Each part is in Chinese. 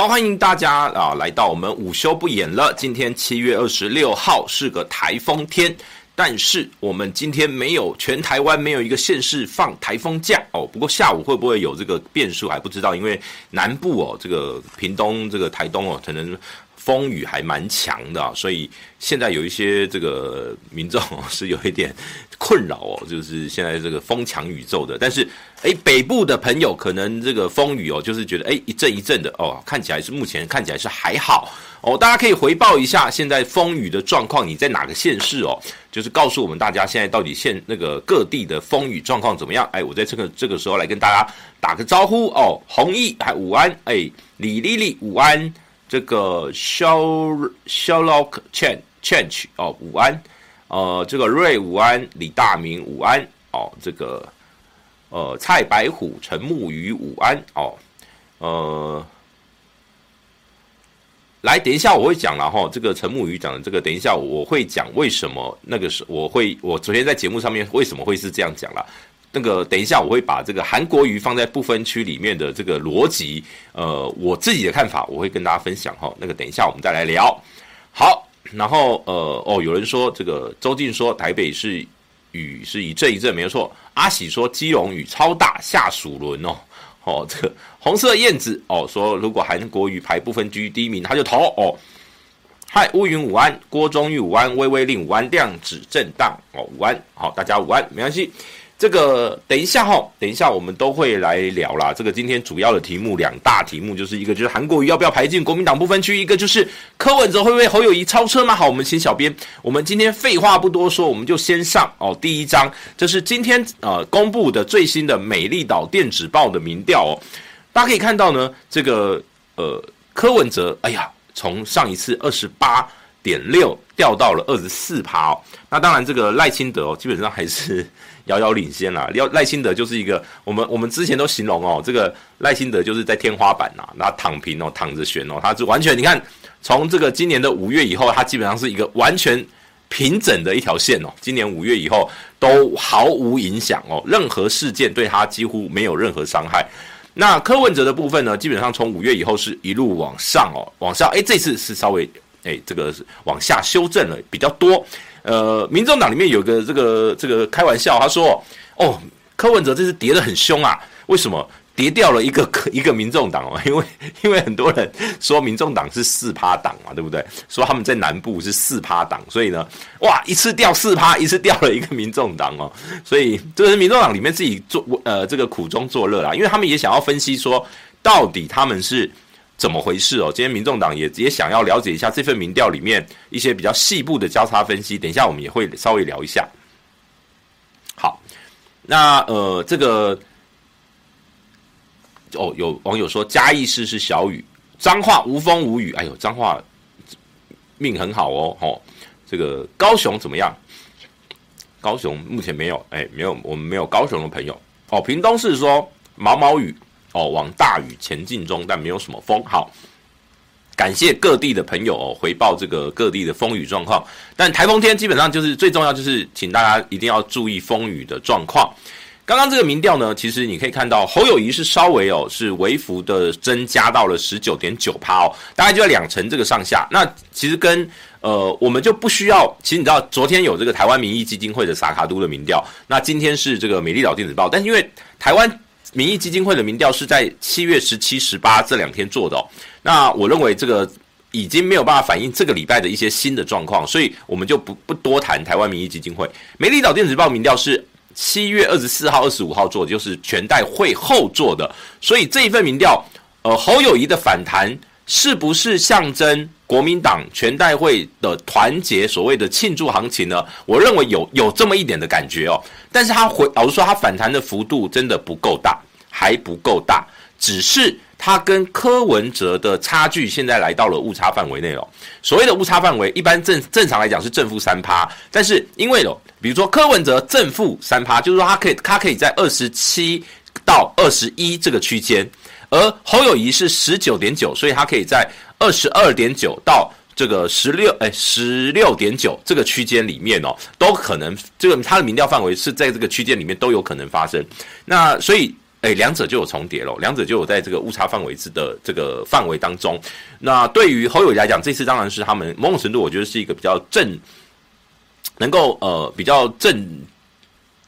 好，欢迎大家啊，来到我们午休不演了。今天七月二十六号是个台风天，但是我们今天没有全台湾没有一个县市放台风假哦。不过下午会不会有这个变数还不知道，因为南部哦，这个屏东、这个台东哦，可能。风雨还蛮强的啊，所以现在有一些这个民众 是有一点困扰哦，就是现在这个风强雨骤的。但是，诶，北部的朋友可能这个风雨哦，就是觉得诶一阵一阵的哦，看起来是目前看起来是还好哦。大家可以回报一下现在风雨的状况，你在哪个县市哦？就是告诉我们大家现在到底现那个各地的风雨状况怎么样？哎，我在这个这个时候来跟大家打个招呼哦。弘毅还午安，哎，李丽丽午安。这个 Shall Sherlock Chen Change 哦，午安，呃，这个瑞午安，李大明午安哦，这个呃蔡白虎陈木鱼午安哦，呃，来，等一下我会讲了哈，这个陈木鱼讲的这个，等一下我会讲为什么那个时我会我昨天在节目上面为什么会是这样讲了。那个等一下，我会把这个韩国瑜放在不分区里面的这个逻辑，呃，我自己的看法，我会跟大家分享哈。那个等一下我们再来聊。好，然后呃哦，有人说这个周静说台北是雨是一阵一阵没有错。阿喜说基隆雨超大下属轮哦。哦，这个红色燕子哦说如果韩国瑜排不分区第一名他就投哦。嗨，乌云午安，郭忠玉午安，微微令午安，量子震荡哦午安，好，大家午安，没关系。这个等一下哈，等一下我们都会来聊啦。这个今天主要的题目两大题目，就是一个就是韩国瑜要不要排进国民党不分区，一个就是柯文哲会不会侯友宜超车吗？好，我们请小编，我们今天废话不多说，我们就先上哦。第一章，这是今天呃公布的最新的美丽岛电子报的民调哦。大家可以看到呢，这个呃柯文哲，哎呀，从上一次二十八点六掉到了二十四趴哦。那当然，这个赖清德哦，基本上还是。遥遥领先啦，要赖清德就是一个我们我们之前都形容哦，这个赖清德就是在天花板呐，那躺平哦，躺着悬哦，他是完全你看从这个今年的五月以后，他基本上是一个完全平整的一条线哦，今年五月以后都毫无影响哦，任何事件对他几乎没有任何伤害。那柯文哲的部分呢，基本上从五月以后是一路往上哦，往上诶，这次是稍微诶，这个是往下修正了比较多。呃，民众党里面有个这个这个开玩笑，他说：“哦，柯文哲这次跌得很凶啊，为什么跌掉了一个 一个民众党哦？因为因为很多人说民众党是四趴党嘛，对不对？说他们在南部是四趴党，所以呢，哇，一次掉四趴，一次掉了一个民众党哦，所以这是民众党里面自己做呃这个苦中作乐啦，因为他们也想要分析说，到底他们是。”怎么回事哦？今天民众党也也想要了解一下这份民调里面一些比较细部的交叉分析，等一下我们也会稍微聊一下。好，那呃，这个哦，有网友说嘉义市是小雨，彰化无风无雨，哎呦，彰化命很好哦，哦，这个高雄怎么样？高雄目前没有，哎，没有，我们没有高雄的朋友哦。屏东是说毛毛雨。哦，往大雨前进中，但没有什么风。好，感谢各地的朋友哦，回报这个各地的风雨状况。但台风天基本上就是最重要，就是请大家一定要注意风雨的状况。刚刚这个民调呢，其实你可以看到侯友谊是稍微哦，是微幅的增加到了十九点九趴哦，大概就在两成这个上下。那其实跟呃，我们就不需要。其实你知道，昨天有这个台湾民意基金会的萨卡都的民调，那今天是这个美丽岛电子报，但因为台湾。民意基金会的民调是在七月十七、十八这两天做的哦。那我认为这个已经没有办法反映这个礼拜的一些新的状况，所以我们就不不多谈台湾民意基金会。美丽岛电子报民调是七月二十四号、二十五号做的，就是全代会后做的。所以这一份民调，呃，侯友谊的反弹是不是象征国民党全代会的团结？所谓的庆祝行情呢？我认为有有这么一点的感觉哦。但是它回，老实说，它反弹的幅度真的不够大还不够大，只是它跟柯文哲的差距现在来到了误差范围内了。所谓的误差范围，一般正正常来讲是正负三趴，但是因为哦，比如说柯文哲正负三趴，就是说他可以他可以在二十七到二十一这个区间，而侯友宜是十九点九，所以他可以在二十二点九到。这个十六哎十六点九这个区间里面哦，都可能这个他的民调范围是在这个区间里面都有可能发生。那所以哎，两者就有重叠了，两者就有在这个误差范围之的这个范围当中。那对于侯友宜来讲，这次当然是他们某种程度，我觉得是一个比较正，能够呃比较正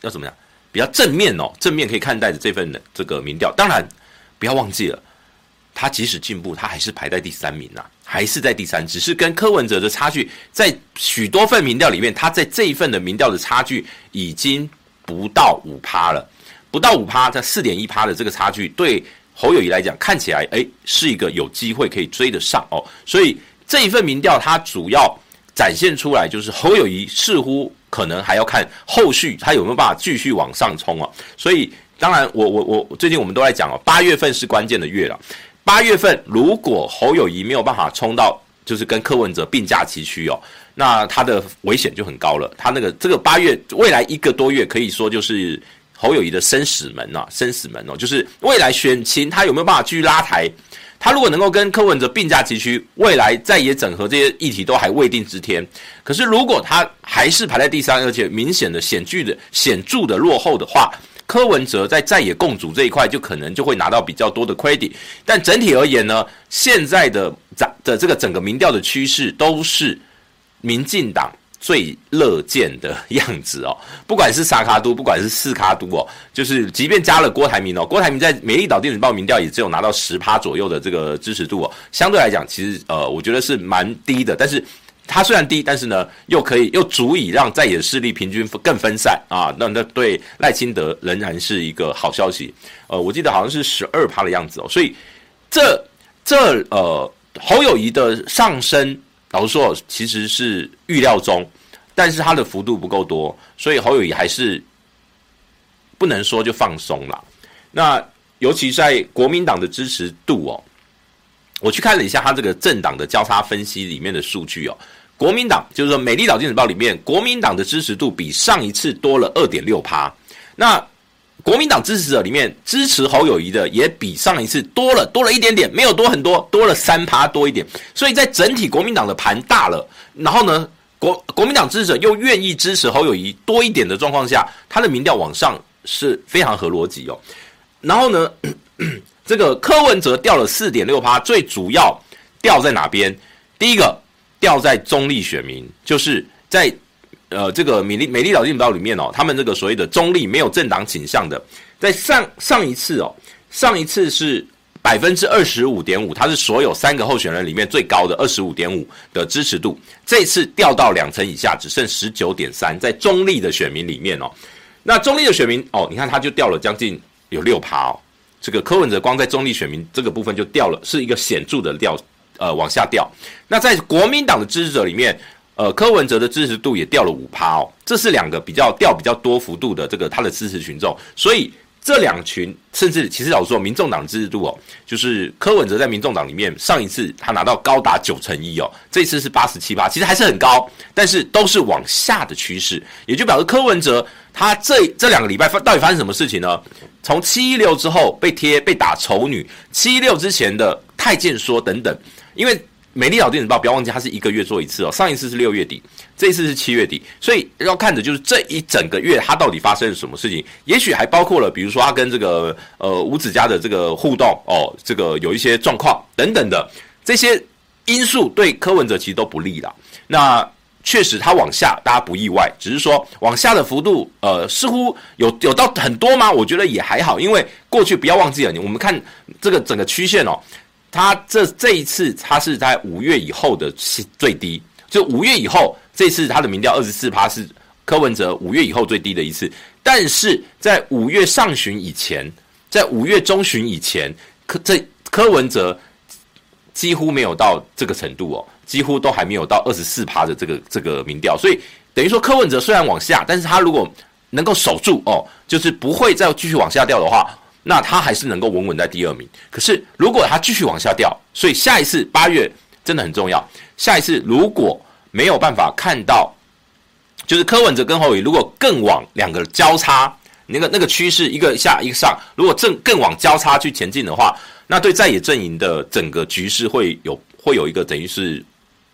要怎么样，比较正面哦，正面可以看待的这份的这个民调。当然不要忘记了。他即使进步，他还是排在第三名呐、还是在第三，只是跟柯文哲的差距，在许多份民调里面，他在这一份的民调的差距已经不到五趴了，不到五趴，在四点一趴的这个差距，对侯友谊来讲，看起来诶是一个有机会可以追得上哦，所以这一份民调，它主要展现出来就是侯友谊似乎可能还要看后续他有没有办法继续往上冲啊，所以当然我我我最近我们都在讲哦，八月份是关键的月了。八月份，如果侯友宜没有办法冲到，就是跟柯文哲并驾齐驱哦，那他的危险就很高了。他那个这个八月未来一个多月，可以说就是侯友宜的生死门呐、生死门哦，就是未来选情他有没有办法继续拉抬？他如果能够跟柯文哲并驾齐驱，未来在野整合这些议题都还未定之天。可是如果他还是排在第三，而且明显的显著的显著的落后的话，柯文哲在在野共主这一块，就可能就会拿到比较多的 credit，但整体而言呢，现在的的这个整个民调的趋势都是民进党最乐见的样子哦，不管是三卡都，不管是四卡都哦，就是即便加了郭台铭哦，郭台铭在美丽岛电子报民调也只有拿到十趴左右的这个支持度哦，相对来讲，其实呃，我觉得是蛮低的，但是。它虽然低，但是呢，又可以又足以让在野势力平均更分散啊。那那对赖清德仍然是一个好消息。呃，我记得好像是十二趴的样子哦。所以这这呃侯友谊的上升，老实说其实是预料中，但是它的幅度不够多，所以侯友谊还是不能说就放松了。那尤其在国民党的支持度哦。我去看了一下他这个政党的交叉分析里面的数据哦，国民党就是说美丽岛电子报里面国民党的支持度比上一次多了二点六趴，那国民党支持者里面支持侯友谊的也比上一次多了多了一点点，没有多很多，多了三趴多一点，所以在整体国民党的盘大了，然后呢国国民党支持者又愿意支持侯友谊多一点的状况下，他的民调往上是非常合逻辑哦，然后呢。这个柯文哲掉了四点六趴，最主要掉在哪边？第一个掉在中立选民，就是在呃这个美丽美丽岛电报里面哦，他们这个所谓的中立没有政党倾向的，在上上一次哦，上一次是百分之二十五点五，它是所有三个候选人里面最高的二十五点五的支持度，这次掉到两成以下，只剩十九点三，在中立的选民里面哦，那中立的选民哦，你看他就掉了将近有六趴哦。这个柯文哲光在中立选民这个部分就掉了，是一个显著的掉，呃，往下掉。那在国民党的支持者里面，呃，柯文哲的支持度也掉了五趴哦，这是两个比较掉比较多幅度的这个他的支持群众。所以这两群，甚至其实老实说，民众党支持度哦，就是柯文哲在民众党里面上一次他拿到高达九成一哦，这次是八十七趴，其实还是很高，但是都是往下的趋势，也就表示柯文哲。他这这两个礼拜发到底发生什么事情呢？从七一六之后被贴被打丑女，七一六之前的太监说等等，因为美丽岛电子报不要忘记，它是一个月做一次哦，上一次是六月底，这一次是七月底，所以要看的就是这一整个月它到底发生了什么事情，也许还包括了，比如说他跟这个呃吴子家的这个互动哦，这个有一些状况等等的这些因素，对柯文哲其实都不利啦。那。确实，它往下大家不意外，只是说往下的幅度，呃，似乎有有到很多吗？我觉得也还好，因为过去不要忘记了，我们看这个整个曲线哦，它这这一次它是在五月以后的最低，就五月以后这次它的民调二十四趴是柯文哲五月以后最低的一次，但是在五月上旬以前，在五月中旬以前，柯这柯文哲几乎没有到这个程度哦。几乎都还没有到二十四趴的这个这个民调，所以等于说柯文哲虽然往下，但是他如果能够守住哦，就是不会再继续往下掉的话，那他还是能够稳稳在第二名。可是如果他继续往下掉，所以下一次八月真的很重要。下一次如果没有办法看到，就是柯文哲跟侯友如果更往两个交叉，那个那个趋势一个下一个上，如果正更往交叉去前进的话，那对在野阵营的整个局势会有会有一个等于是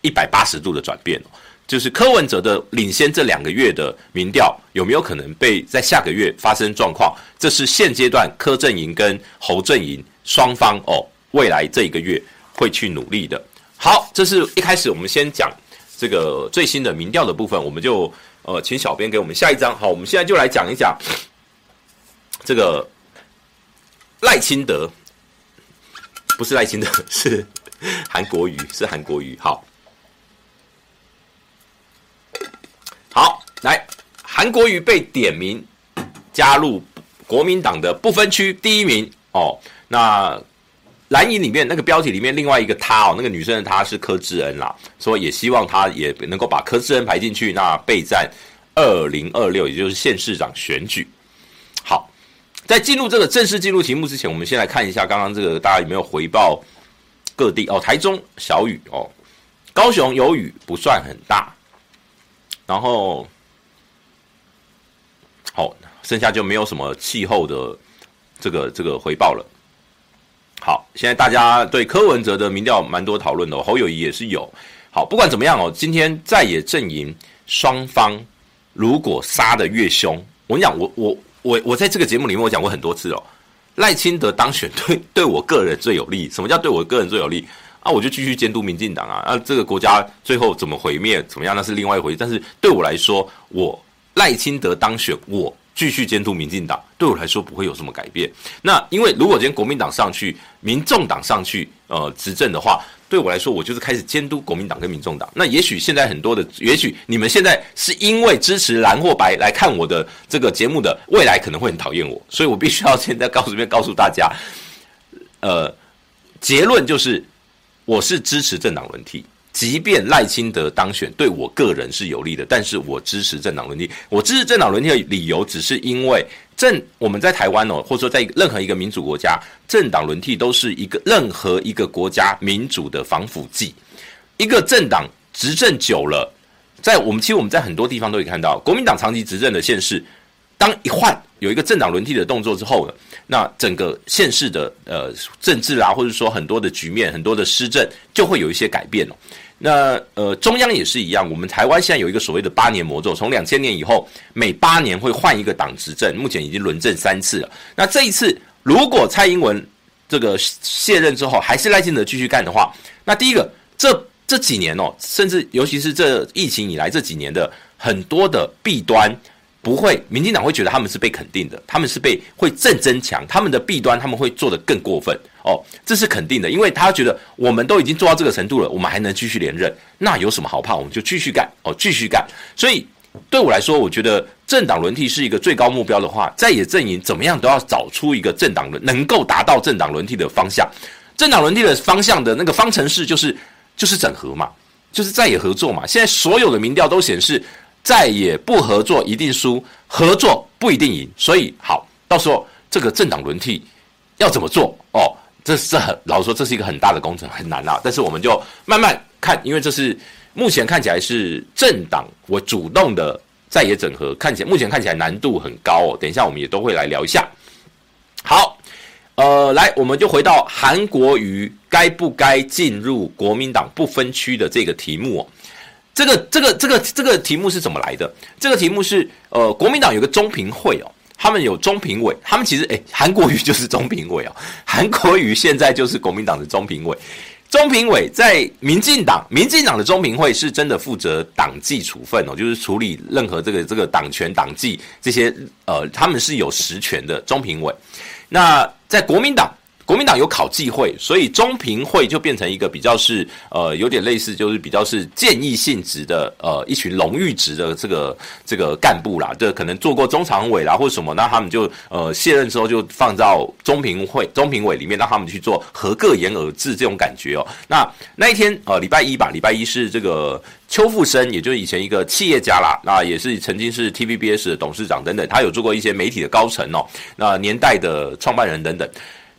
一百八十度的转变。就是柯文哲的领先这两个月的民调有没有可能被在下个月发生状况？这是现阶段柯阵营跟侯阵营双方哦，未来这一个月会去努力的。好，这是一开始我们先讲这个最新的民调的部分，我们就呃请小编给我们下一张。好，我们现在就来讲一讲这个赖清德，不是赖清德，是韩国瑜，是韩国瑜。好。好，来，韩国瑜被点名加入国民党的不分区第一名哦。那蓝营里面那个标题里面另外一个他哦，那个女生的她是柯志恩啦，所以也希望她也能够把柯志恩排进去，那备战二零二六，也就是县市长选举。好，在进入这个正式进入题目之前，我们先来看一下刚刚这个大家有没有回报各地哦？台中小雨哦，高雄有雨，不算很大。然后，好，剩下就没有什么气候的这个这个回报了。好，现在大家对柯文哲的民调蛮多讨论的，侯友谊也是有。好，不管怎么样哦，今天在野阵营双方如果杀得越凶，我跟你讲，我我我我在这个节目里面我讲过很多次哦，赖清德当选对对我个人最有利。什么叫对我个人最有利？那、我就继续监督民进党啊！啊，这个国家最后怎么毁灭怎么样，那是另外一回事。但是对我来说，我赖清德当选，我继续监督民进党，对我来说不会有什么改变。那因为如果今天国民党上去，民众党上去，呃，执政的话，对我来说，我就是开始监督国民党跟民众党。那也许现在很多的，也许你们现在是因为支持蓝或白来看我的这个节目的，未来可能会很讨厌我，所以我必须要现在告诉这边告诉大家，呃，结论就是。我是支持政党轮替，即便赖清德当选对我个人是有利的，但是我支持政党轮替。我支持政党轮替的理由，只是因为政我们在台湾哦，或者说在任何一个民主国家，政党轮替都是一个任何一个国家民主的防腐剂。一个政党执政久了，在我们其实我们在很多地方都可以看到，国民党长期执政的县市，当一换有一个政党轮替的动作之后呢，那整个县市的呃政治啊，或者说很多的局面、很多的施政，就会有一些改变哦。那呃，中央也是一样，我们台湾现在有一个所谓的八年魔咒，从两千年以后，每八年会换一个党执政，目前已经轮政三次了。那这一次，如果蔡英文这个卸任之后，还是赖清德继续干的话，那第一个，这这几年哦，甚至尤其是这疫情以来这几年的很多的弊端。不会，民进党会觉得他们是被肯定的，他们是被会正增强，他们的弊端他们会做得更过分哦，这是肯定的，因为他觉得我们都已经做到这个程度了，我们还能继续连任，那有什么好怕？我们就继续干哦，继续干。所以对我来说，我觉得政党轮替是一个最高目标的话，在野阵营怎么样都要找出一个政党轮能够达到政党轮替的方向，政党轮替的方向的那个方程式就是就是整合嘛，就是在野合作嘛。现在所有的民调都显示。再也不合作一定输，合作不一定赢，所以好，到时候这个政党轮替要怎么做哦？这是很老实说，这是一个很大的工程，很难啊。但是我们就慢慢看，因为这是目前看起来是政党我主动的在野整合，看起来目前看起来难度很高哦。等一下我们也都会来聊一下。好，呃，来，我们就回到韩国瑜该不该进入国民党不分区的这个题目哦。这个这个这个这个题目是怎么来的？这个题目是呃，国民党有个中评会哦，他们有中评委，他们其实诶，韩国瑜就是中评委哦，韩国瑜现在就是国民党的中评委。中评委在民进党，民进党的中评会是真的负责党纪处分哦，就是处理任何这个这个党权党纪这些呃，他们是有实权的中评委。那在国民党，国民党有考纪会，所以中评会就变成一个比较是呃有点类似，就是比较是建议性质的呃一群荣誉职的这个这个干部啦，这可能做过中常委啦或什么，那他们就呃卸任之后就放到中评会中评委里面，让他们去做合各言而治这种感觉哦。那那一天呃礼拜一吧，礼拜一是这个邱富生，也就是以前一个企业家啦，那也是曾经是 TVBS 的董事长等等，他有做过一些媒体的高层哦，那年代的创办人等等。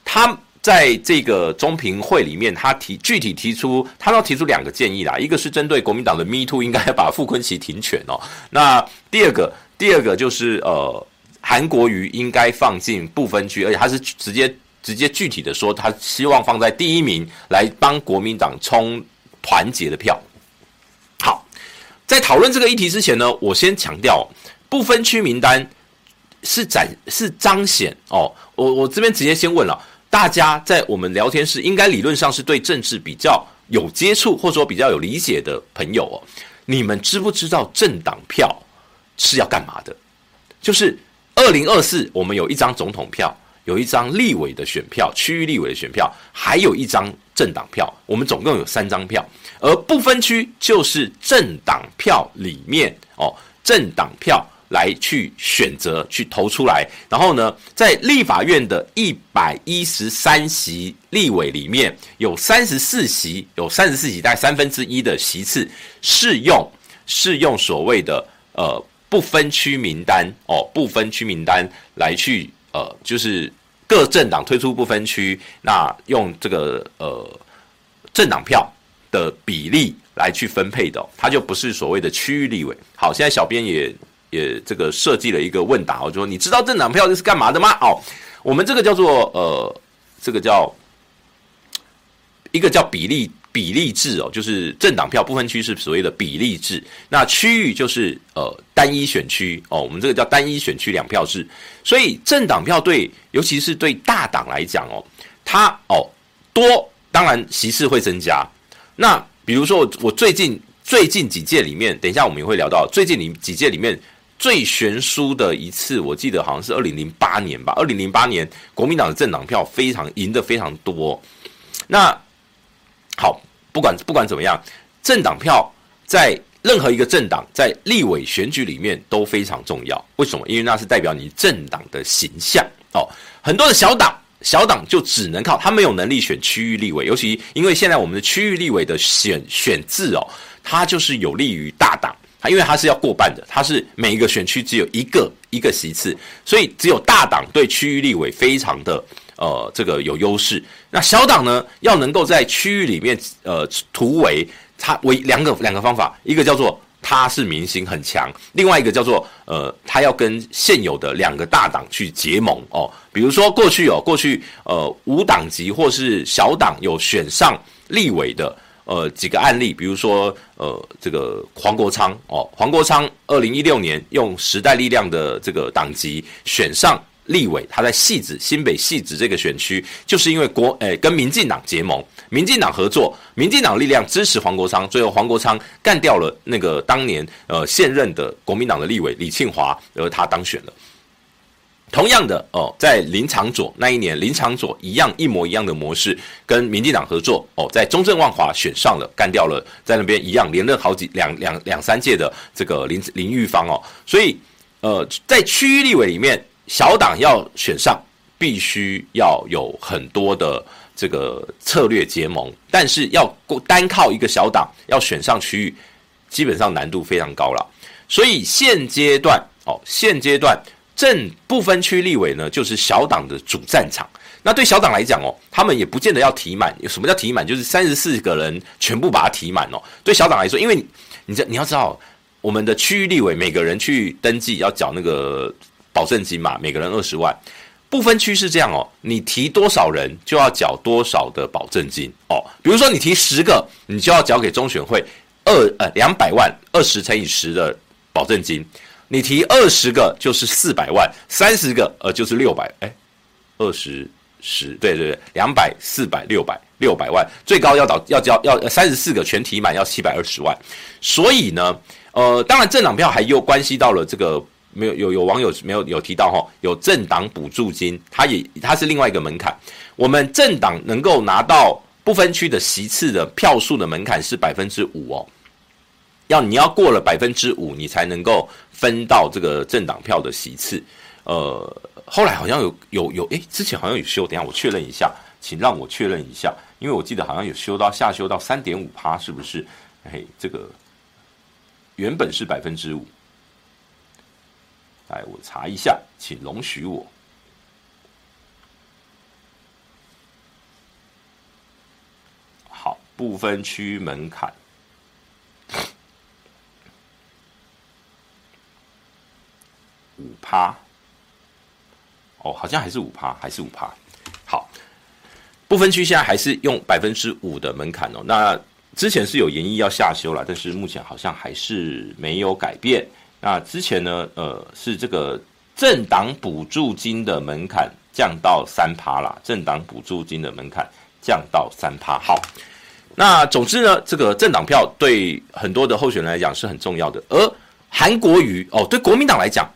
他在这个中评会里面，他提具体提出，他要提出两个建议啦。一个是针对国民党的 Me Too，应该把傅昆奇停权哦。那第二个，第二个就是呃，韩国瑜应该放进不分区，而且他是直接直接具体的说，他希望放在第一名来帮国民党冲团结的票。好，在讨论这个议题之前呢，我先强调不分区名单是展是彰显哦。我我这边直接先问了。大家在我们聊天室，应该理论上是对政治比较有接触，或者说比较有理解的朋友哦。你们知不知道政党票是要干嘛的？就是二零二四，我们有一张总统票，有一张立委的选票，区域立委的选票，还有一张政党票，我们总共有三张票。而不分区就是政党票里面哦，政党票。来去选择去投出来，然后呢，在立法院的一百一十三席立委里面，有三十四席，有三十四席，大概三分之一的席次适用适用所谓的呃不分区名单哦，不分区名单来去呃，就是各政党推出不分区，那用这个呃政党票的比例来去分配的，它就不是所谓的区域立委。好，现在小编也。也这个设计了一个问答，我就说你知道政党票这是干嘛的吗？哦，我们这个叫做呃，这个叫一个叫比例比例制哦，就是政党票不分区是所谓的比例制，那区域就是呃单一选区哦，我们这个叫单一选区两票制，所以政党票对尤其是对大党来讲哦，它哦多当然席次会增加，那比如说我最近最近几届里面，等一下我们也会聊到最近里几届里面。最悬殊的一次，我记得好像是二零零八年吧。二零零八年，国民党的政党票非常赢得非常多。那好，不管不管怎么样，政党票在任何一个政党在立委选举里面都非常重要。为什么？因为那是代表你政党的形象哦。很多的小党，小党就只能靠他没有能力选区域立委，尤其因为现在我们的区域立委的选选制哦，它就是有利于大党。它因为它是要过半的，它是每一个选区只有一个一个席次，所以只有大党对区域立委非常的呃这个有优势。那小党呢，要能够在区域里面呃突围，它为两个两个方法，一个叫做它是民心很强，另外一个叫做呃它要跟现有的两个大党去结盟哦。比如说过去哦，过去呃无党籍或是小党有选上立委的。呃，几个案例，比如说，呃，这个黄国昌哦，黄国昌二零一六年用时代力量的这个党籍选上立委，他在戏子新北戏子这个选区，就是因为国诶、跟民进党结盟，民进党合作，民进党力量支持黄国昌，最后黄国昌干掉了那个当年呃现任的国民党的立委李庆华，而他当选了。同样的哦，在林昶佐那一年，林昶佐一样一模一样的模式，跟民进党合作哦，在中正万华选上了，干掉了，在那边一样连任好几两两两三届的这个林林玉芳哦，所以呃，在区域立委里面，小党要选上，必须要有很多的这个策略结盟，但是要单靠一个小党要选上区域，基本上难度非常高了，所以现阶段哦，现阶段。正不分区立委呢，就是小党的主战场。那对小党来讲哦，他们也不见得要提满。什么叫提满？就是三十四个人全部把它提满哦。对小党来说，因为你，你知你要知道，我们的区域立委每个人去登记要缴那个保证金嘛，每个人二十万。不分区是这样哦，你提多少人就要缴多少的保证金哦。比如说你提十个，你就要缴给中选会二呃两百万，二十乘以十的保证金。你提二十个就是四百万，三十个呃就是六百，哎，二十十，对对对，两百四百六百六百万，最高要到要交要三十四个全提满要七百二十万，所以呢，呃，当然政党票还又关系到了这个没有有有网友没有有提到哈，有政党补助金，它也它是另外一个门槛。我们政党能够拿到不分区的席次的票数的门槛是百分之五哦，要你要过了百分之五，你才能够分到这个政党票的席次。呃，后来好像有有有，诶，之前好像有修，等下我确认一下，请让我确认一下，因为我记得好像有修到下修到三点五趴，是不是？哎，这个原本是百分之五。来，我查一下，请容许我。好，不分区门槛五趴。哦，好像还是五趴，还是五趴。好，不分区现在还是用百分之五的门槛哦。那之前是有研议要下修了，但是目前好像还是没有改变。那之前呢，呃，是这个政党补助金的门槛降到三趴啦，政党补助金的门槛降到三趴。好，那总之呢，这个政党票对很多的候选人来讲是很重要的。而韩国瑜哦，对国民党来讲，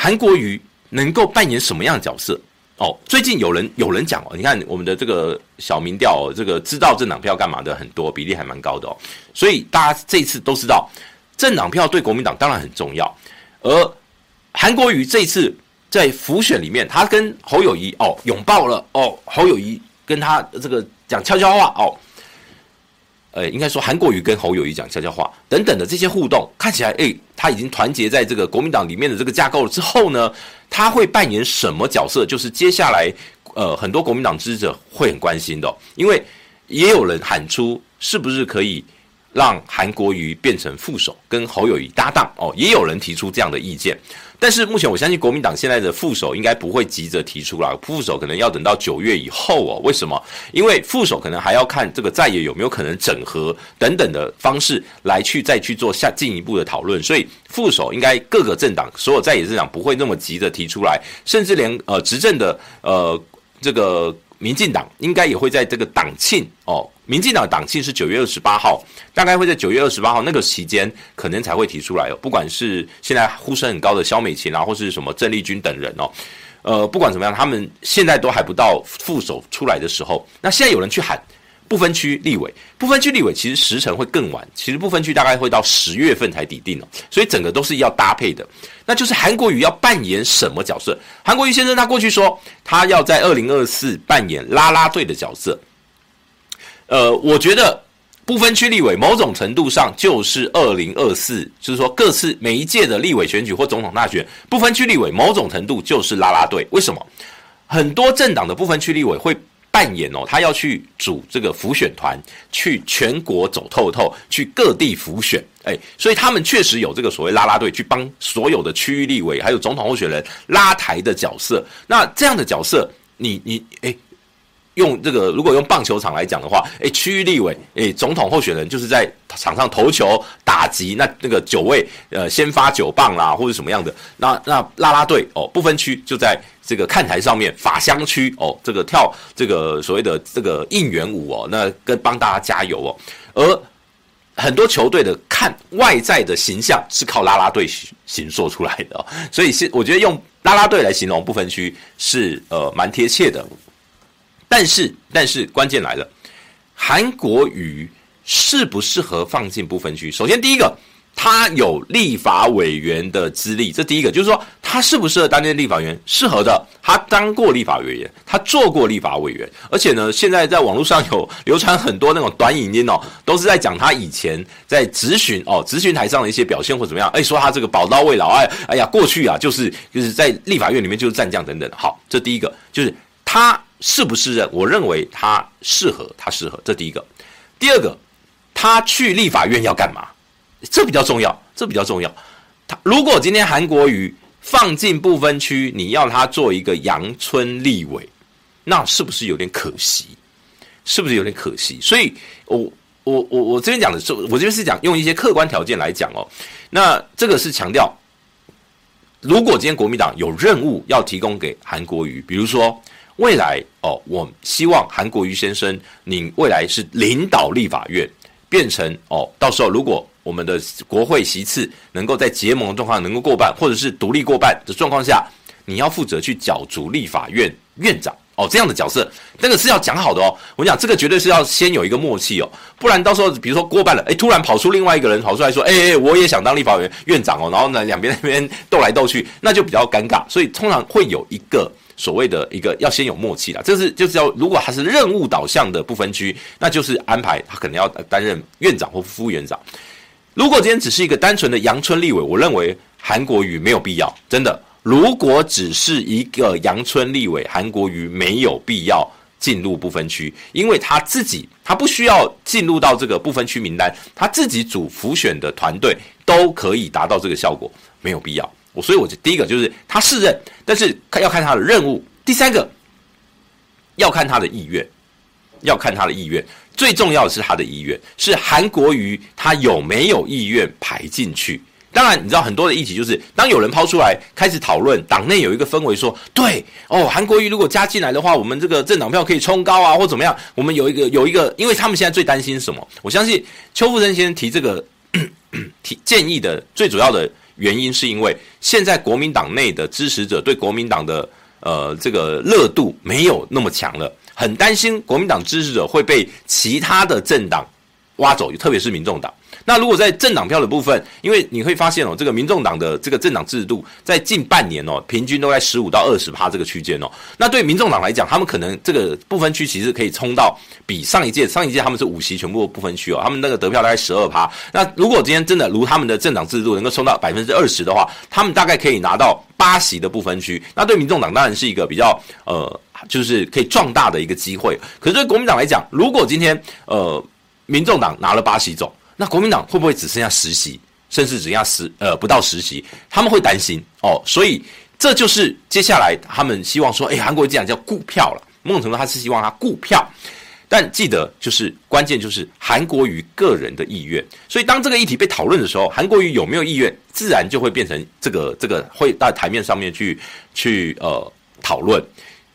韩国瑜能够扮演什么样的角色？哦，最近有人有人讲哦，你看我们的这个小民调哦，这个知道政党票干嘛的很多，比例还蛮高的哦，所以大家这一次都知道。政党票对国民党当然很重要，而韩国瑜这一次在浮选里面，他跟侯友宜哦拥抱了哦，侯友宜跟他这个讲悄悄话哦，呃，应该说韩国瑜跟侯友谊讲悄悄话等等的这些互动，看起来诶，他已经团结在这个国民党里面的这个架构了之后呢，他会扮演什么角色？就是接下来呃很多国民党支持者会很关心的，因为也有人喊出是不是可以。让韩国瑜变成副手，跟侯友谊搭档哦，也有人提出这样的意见。但是目前我相信国民党现在的副手应该不会急着提出来，副手可能要等到九月以后哦。为什么？因为副手可能还要看这个在野有没有可能整合等等的方式来去再去做下进一步的讨论。所以副手应该各个政党所有在野政党不会那么急着提出来，甚至连呃执政的呃这个。民进党应该也会在这个党庆哦，民进党党庆是九月二十八号，大概会在九月二十八号那个期间，可能才会提出来哦。不管是现在呼声很高的肖美琴然后是什么郑丽君等人哦，呃，不管怎么样，他们现在都还不到副手出来的时候。那现在有人去喊。不分区立委，不分区立委其实时程会更晚，其实不分区大概会到十月份才底定哦，所以整个都是要搭配的。那就是韩国瑜要扮演什么角色？韩国瑜先生他过去说，他要在二零二四扮演啦啦队的角色。呃，我觉得不分区立委某种程度上就是二零二四，就是说各次每一届的立委选举或总统大选，不分区立委某种程度就是啦啦队。为什么？很多政党的不分区立委会。扮演哦，他要去组这个浮选团，去全国走透透，去各地浮选，哎，所以他们确实有这个所谓拉拉队，去帮所有的区域立委还有总统候选人拉台的角色。那这样的角色，你你哎。用这个，如果用棒球场来讲的话，诶，区域立委，诶，总统候选人就是在场上投球、打击，那那个九位，呃，先发九棒啦，或者什么样的，那那啦啦队哦，不分区就在这个看台上面，法香区哦，这个跳这个所谓的这个应援舞哦，那跟帮大家加油哦，而很多球队的看外在的形象是靠啦啦队形塑出来的哦，所以是我觉得用啦啦队来形容不分区是呃蛮贴切的。但是，但是关键来了，韩国瑜适不适合放进不分区？首先，第一个，他有立法委员的资历，这第一个就是说，他适不适合担任立法员？适合的，他当过立法委员，他做过立法委员，而且呢，现在在网络上有流传很多那种短影音哦，都是在讲他以前在质询哦，质询台上的一些表现或怎么样，哎，说他这个宝刀未老，哎，哎呀，过去啊，就是就是在立法院里面就是战将等等。好，这第一个就是他。适不适任？我认为他适合，他适合。这第一个，第二个，他去立法院要干嘛？这比较重要，这比较重要。他如果今天韩国瑜放进不分区，你要他做一个阳春立委，那是不是有点可惜？是不是有点可惜？所以，我我我我这边讲的是，我这边是讲用一些客观条件来讲哦。那这个是强调，如果今天国民党有任务要提供给韩国瑜，比如说。未来哦，我希望韩国瑜先生，您未来是领导立法院，变成哦，到时候如果我们的国会席次能够在结盟的状况能够过半，或者是独立过半的状况下，你要负责去角逐立法院院长哦，这样的角色，那个是要讲好的哦。我讲这个绝对是要先有一个默契哦，不然到时候比如说过半了，诶，突然跑出另外一个人跑出来说，诶，我也想当立法院院长哦，然后呢，两边那边斗来斗去，那就比较尴尬，所以通常会有一个。所谓的一个要先有默契啦，这是就是要如果他是任务导向的不分区，那就是安排他可能要担任院长或副院长。如果今天只是一个单纯的阳春立委，我认为韩国瑜没有必要，真的。如果只是一个阳春立委，韩国瑜没有必要进入不分区，因为他自己他不需要进入到这个不分区名单，他自己组浮选的团队都可以达到这个效果，没有必要。所以，我就第一个就是他适任，但是要看他的任务。第三个要看他的意愿，要看他的意愿。最重要的是他的意愿，是韩国瑜他有没有意愿排进去。当然，你知道很多的议题就是，当有人抛出来开始讨论，党内有一个氛围说，对哦，韩国瑜如果加进来的话，我们这个政党票可以冲高啊，或怎么样？我们有一个有一个，因为他们现在最担心什么？我相信邱富生先生提这个 提建议的最主要的。原因是因为现在国民党内的支持者对国民党的呃这个热度没有那么强了，很担心国民党支持者会被其他的政党挖走，特别是民众党。那如果在政党票的部分，因为你会发现哦，这个民众党的这个政党制度在近半年哦，平均都在十五到二十趴这个区间哦。那对民众党来讲，他们可能这个不分区其实可以冲到比上一届，上一届他们是五席全部不分区哦，他们那个得票大概十二趴。那如果今天真的如他们的政党制度能够冲到百分之二十的话，他们大概可以拿到八席的不分区。那对民众党当然是一个比较呃，就是可以壮大的一个机会。可是对国民党来讲，如果今天呃民众党拿了八席走。那国民党会不会只剩下十席，甚至只剩下十呃不到十席？他们会担心哦，所以这就是接下来他们希望说，哎，韩国瑜这样叫顾票了。某种程度他是希望他顾票，但记得就是关键就是韩国瑜个人的意愿。所以当这个议题被讨论的时候，韩国瑜有没有意愿，自然就会变成这个这个会到台面上面去去呃讨论。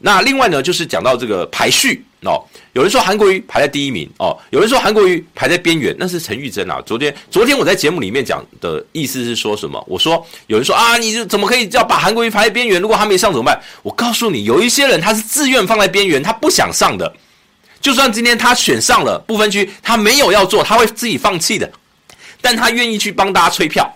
那另外呢，就是讲到这个排序哦，有人说韩国瑜排在第一名哦，有人说韩国瑜排在边缘，那是陈玉珍啊。昨天昨天我在节目里面讲的意思是说什么？我说有人说啊，你怎么可以要把韩国瑜排在边缘？如果他没上怎么办？我告诉你，有一些人他是自愿放在边缘，他不想上的。就算今天他选上了不分区，他没有要做，他会自己放弃的，但他愿意去帮大家催票。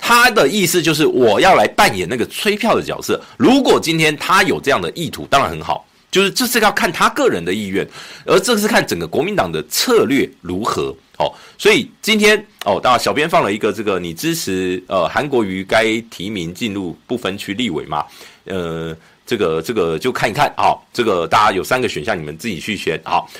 他的意思就是我要来扮演那个催票的角色。如果今天他有这样的意图，当然很好。就是这是要看他个人的意愿，而这是看整个国民党的策略如何。哦，所以今天哦，当然小编放了一个这个，你支持呃韩国瑜该提名进入不分区立委吗？呃，这个这个就看一看。好，这个大家有三个选项，你们自己去选。好。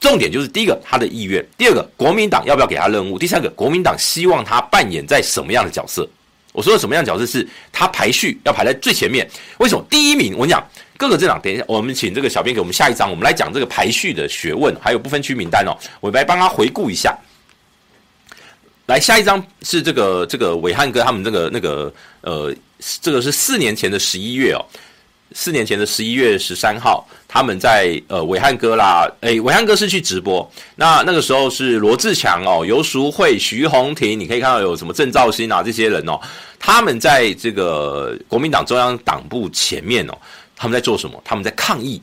重点就是第一个他的意愿，第二个国民党要不要给他任务，第三个国民党希望他扮演在什么样的角色。我说的什么样角色是他排序要排在最前面。为什么第一名？我跟你讲各个政党，等一下我们请这个小编给我们下一章，我们来讲这个排序的学问，还有不分区名单哦。我来帮他回顾一下。来，下一张是这个这个伟汉哥他们这个那个呃，这个是四年前的十一月哦。四年前的十一月十三号，他们在呃伟汉哥啦，诶伟汉哥是去直播，那那个时候是罗志强哦、游淑慧、徐宏庭，你可以看到有什么郑肇兴啊这些人哦，他们在这个国民党中央党部前面哦，他们在做什么？他们在抗议，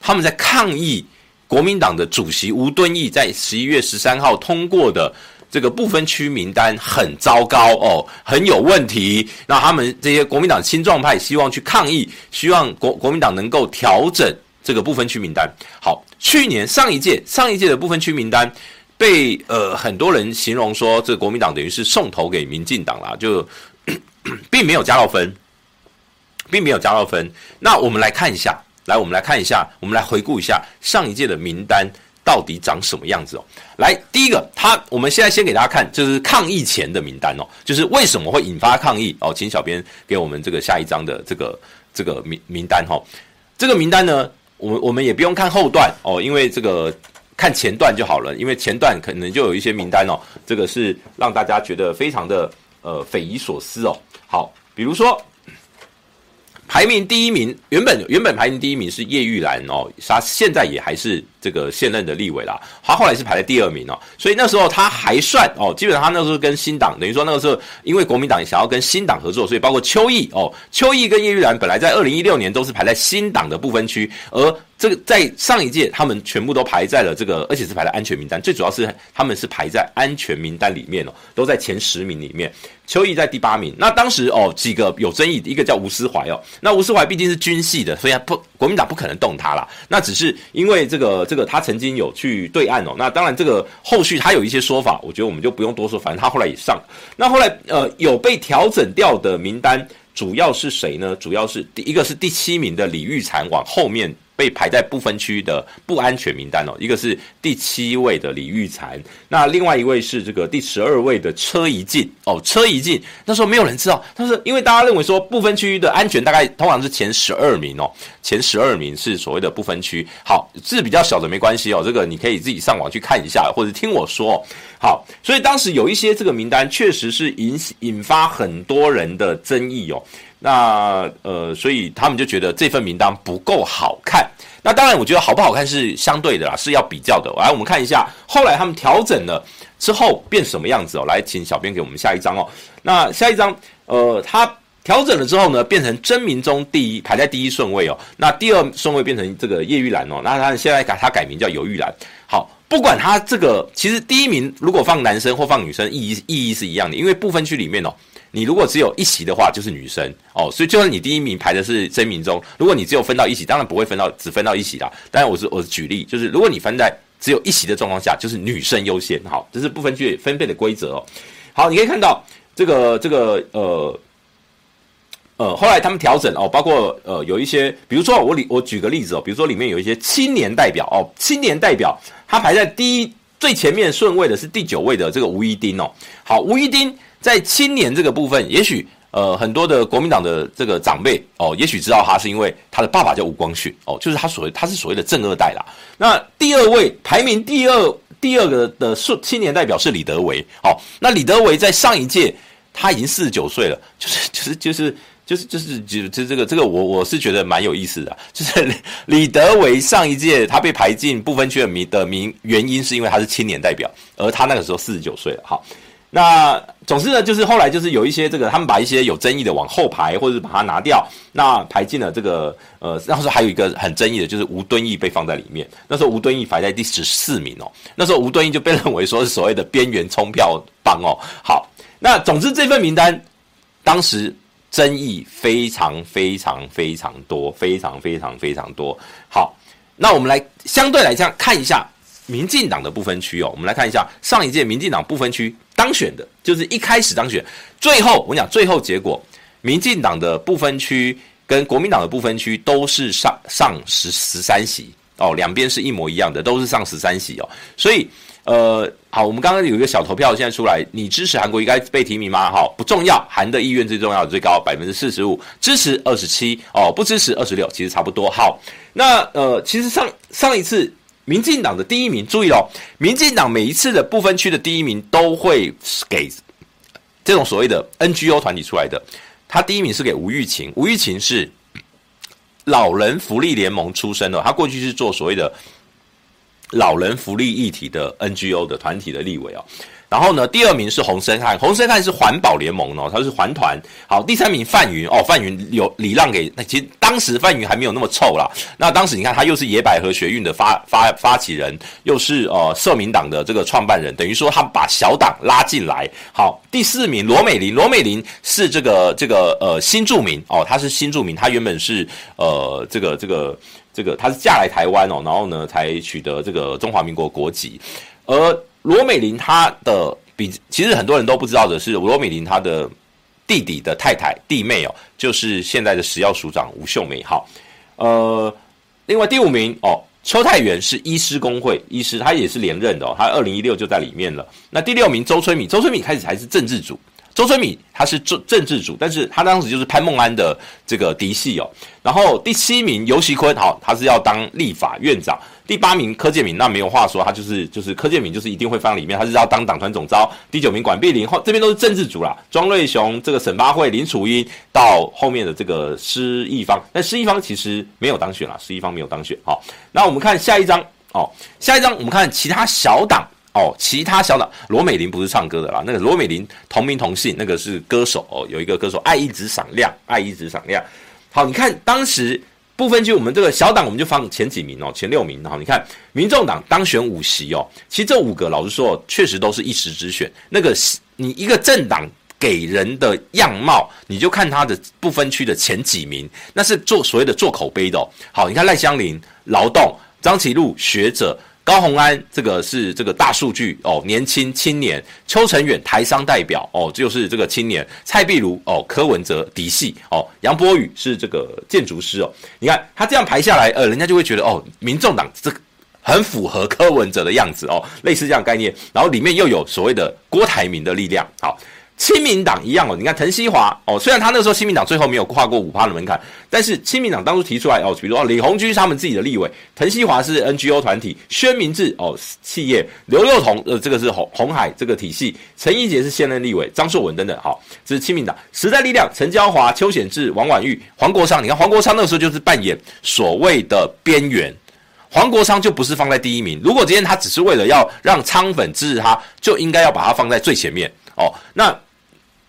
他们在抗议国民党的主席吴敦义在十一月十三号通过的。这个不分区名单很糟糕哦，很有问题。那他们这些国民党新壮派希望去抗议，希望国国民党能够调整这个不分区名单。好，去年上一届上一届的不分区名单被呃很多人形容说，这个国民党等于是送投给民进党啦，就 并没有加到分，并没有加到分。那我们来看一下，来我们来看一下，我们来回顾一下上一届的名单。到底长什么样子哦？来，第一个，他我们现在先给大家看，就是抗议前的名单哦，就是为什么会引发抗议哦？请小编给我们这个下一章的这个这个名名单哈。这个名单呢，我们我们也不用看后段哦，因为这个看前段就好了，因为前段可能就有一些名单哦，这个是让大家觉得非常的呃匪夷所思哦。好，比如说排名第一名，原本原本排名第一名是叶玉兰哦，他现在也还是。这个现任的立委啦。他后来是排在第二名哦，所以那时候他还算哦，基本上他那时候跟新党等于说那个时候，因为国民党想要跟新党合作，所以包括邱毅哦，邱毅跟叶玉兰本来在二零一六年都是排在新党的不分区，而这个在上一届，他们全部都排在了这个，而且是排在安全名单。最主要是他们是排在安全名单里面哦，都在前十名里面。邱毅在第八名。那当时哦，几个有争议，一个叫吴思怀哦。那吴思怀毕竟是军系的，所以他不国民党不可能动他啦。那只是因为这个这个他曾经有去对岸哦。那当然这个后续他有一些说法，我觉得我们就不用多说。反正他后来也上。那后来呃有被调整掉的名单，主要是谁呢？主要是第一个是第七名的李玉婵往后面。被排在不分区的不安全名单哦，一个是第七位的李玉婵，那另外一位是这个第十二位的车怡静哦，车怡静那时候没有人知道，但是因为大家认为说不分区的安全大概通常是前十二名哦，前十二名是所谓的不分区，好，字比较小的没关系哦，这个你可以自己上网去看一下，或者听我说。好，所以当时有一些这个名单确实是引引发很多人的争议哦。那呃，所以他们就觉得这份名单不够好看。那当然，我觉得好不好看是相对的啦，是要比较的。来，我们看一下后来他们调整了之后变什么样子哦。来，请小编给我们下一张哦。那下一张，呃，他调整了之后呢，变成真名中第一，排在第一顺位哦。那第二顺位变成这个叶玉兰哦。那他现在改他改名叫游玉兰。好，不管他这个，其实第一名如果放男生或放女生，意义意义是一样的，因为不分区里面哦。你如果只有一席的话，就是女生哦，所以就算你第一名排的是真名中，如果你只有分到一席，当然不会分到只分到一席啦。当然我是我是举例，就是如果你分在只有一席的状况下，就是女生优先。好，这是不分区分配的规则哦。好，你可以看到这个这个呃呃，后来他们调整哦，包括呃有一些，比如说我里我举个例子哦，比如说里面有一些青年代表哦，青年代表他排在第一最前面顺位的是第九位的这个吴一丁哦。好，吴一丁。在青年这个部分，也许呃很多的国民党的这个长辈哦，也许知道他是因为他的爸爸叫吴光训哦，就是他所谓他是所谓的正二代啦。那第二位排名第二第二个的青年代表是李德维哦，那李德维在上一届他已经四十九岁了，就是就是就是就是就是就就这个这个我我是觉得蛮有意思的，就是李德维上一届他被排进不分区的名的名原因是因为他是青年代表，而他那个时候四十九岁了，好。那总之呢，就是后来就是有一些这个，他们把一些有争议的往后排，或者是把它拿掉，那排进了这个呃，那时候还有一个很争议的，就是吴敦义被放在里面。那时候吴敦义排在第十四名哦，那时候吴敦义就被认为说是所谓的边缘冲票帮哦。好，那总之这份名单当时争议非常非常非常多，非常非常非常多。好，那我们来相对来讲看一下。民进党的不分区哦，我们来看一下上一届民进党不分区当选的，就是一开始当选，最后我跟你讲，最后结果，民进党的不分区跟国民党的不分区都是上上十十三席哦，两边是一模一样的，都是上十三席哦。所以呃，好，我们刚刚有一个小投票现在出来，你支持韩国应该被提名吗？好，不重要，韩的意愿最重要，最高百分之四十五，支持二十七哦，不支持二十六，其实差不多。好，那呃，其实上上一次。民进党的第一名，注意哦，民进党每一次的不分区的第一名都会给这种所谓的 NGO 团体出来的，他第一名是给吴玉琴，吴玉琴是老人福利联盟出身的，他过去是做所谓的老人福利议题的 NGO 的团体的立委哦。然后呢，第二名是洪申翰，洪申翰是环保联盟哦，他是环团。好，第三名范云哦，范云有礼让给，那其实当时范云还没有那么臭啦。那当时你看，他又是野百合学运的发发发起人，又是呃社民党的这个创办人，等于说他把小党拉进来。好，第四名罗美玲，罗美玲是这个这个呃新住民哦，他是新住民，他原本是呃这个这个这个他是嫁来台湾哦，然后呢才取得这个中华民国国籍，而。罗美玲她的比其实很多人都不知道的是，罗美玲她的弟弟的太太弟妹哦，就是现在的食药署长吴秀梅。好，呃，另外第五名哦，邱泰源是医师工会医师，他也是连任的哦，他二零一六就在里面了。那第六名周春敏，周春敏开始还是政治组，周春米他是政政治组，但是他当时就是潘孟安的这个嫡系哦。然后第七名游锡堃，好，他是要当立法院长。第八名柯建铭，那没有话说，他就是就是柯建铭，就是一定会放里面，他是要当党团总召。第九名管碧玲，后这边都是政治组啦，庄瑞雄、这个沈八惠、林楚茵，到后面的这个施一方，但施一方其实没有当选啦，施一方没有当选。好，那我们看下一张，哦。下一张我们看其他小党哦，其他小党罗美玲不是唱歌的啦，那个罗美玲同名同姓，那个是歌手哦，有一个歌手爱一直闪亮，爱一直闪亮。好，你看当时不分区，我们这个小党我们就放前几名哦，前六名。好，你看民众党当选五席哦，其实这五个老实说，确实都是一时之选。那个你一个政党。给人的样貌，你就看他的不分区的前几名，那是做所谓的做口碑的哦。好，你看赖香林劳动，张启禄学者，高虹安这个是这个大数据哦，年轻青年，邱成远台商代表哦，就是这个青年，蔡壁如哦，柯文哲嫡系哦，杨波宇是这个建筑师哦。你看他这样排下来，呃，人家就会觉得哦，民众党这个很符合柯文哲的样子哦，类似这样概念，然后里面又有所谓的郭台铭的力量，好。亲民党一样哦，你看陈锡华哦，虽然他那时候亲民党最后没有跨过五趴的门槛，但是亲民党当初提出来哦，比如说李鸿居他们自己的立委，陈锡华是 NGO 团体，宣明志哦企业，刘宥彤呃这个是红红海这个体系，陈怡洁是现任立委，张硕文等等，好，这是亲民党。时代力量陈椒华、邱显智、王婉玉、黄国昌，你看黄国昌那个时候就是扮演所谓的边缘，黄国昌就不是放在第一名。如果今天他只是为了要让昌粉支持他，就应该要把他放在最前面哦，那。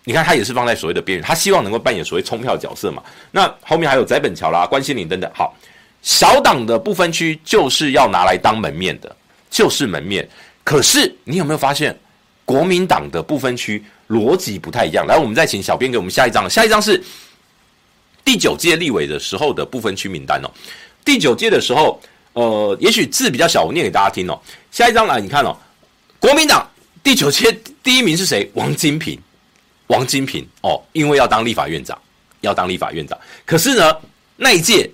你看他也是放在所谓的边缘，他希望能够扮演所谓冲票角色嘛。那后面还有翟本桥啦、关心你等等。好，小党的不分区就是要拿来当门面的，就是门面。可是你有没有发现，国民党的不分区逻辑不太一样？来，我们再请小编给我们下一张。下一张是第九届立委的时候的不分区名单哦。第九届的时候，呃，也许字比较小，我念给大家听哦。下一张来，你看哦，国民党第九届第一名是谁？王金平。王金平哦，因为要当立法院长，要当立法院长。可是呢，那一届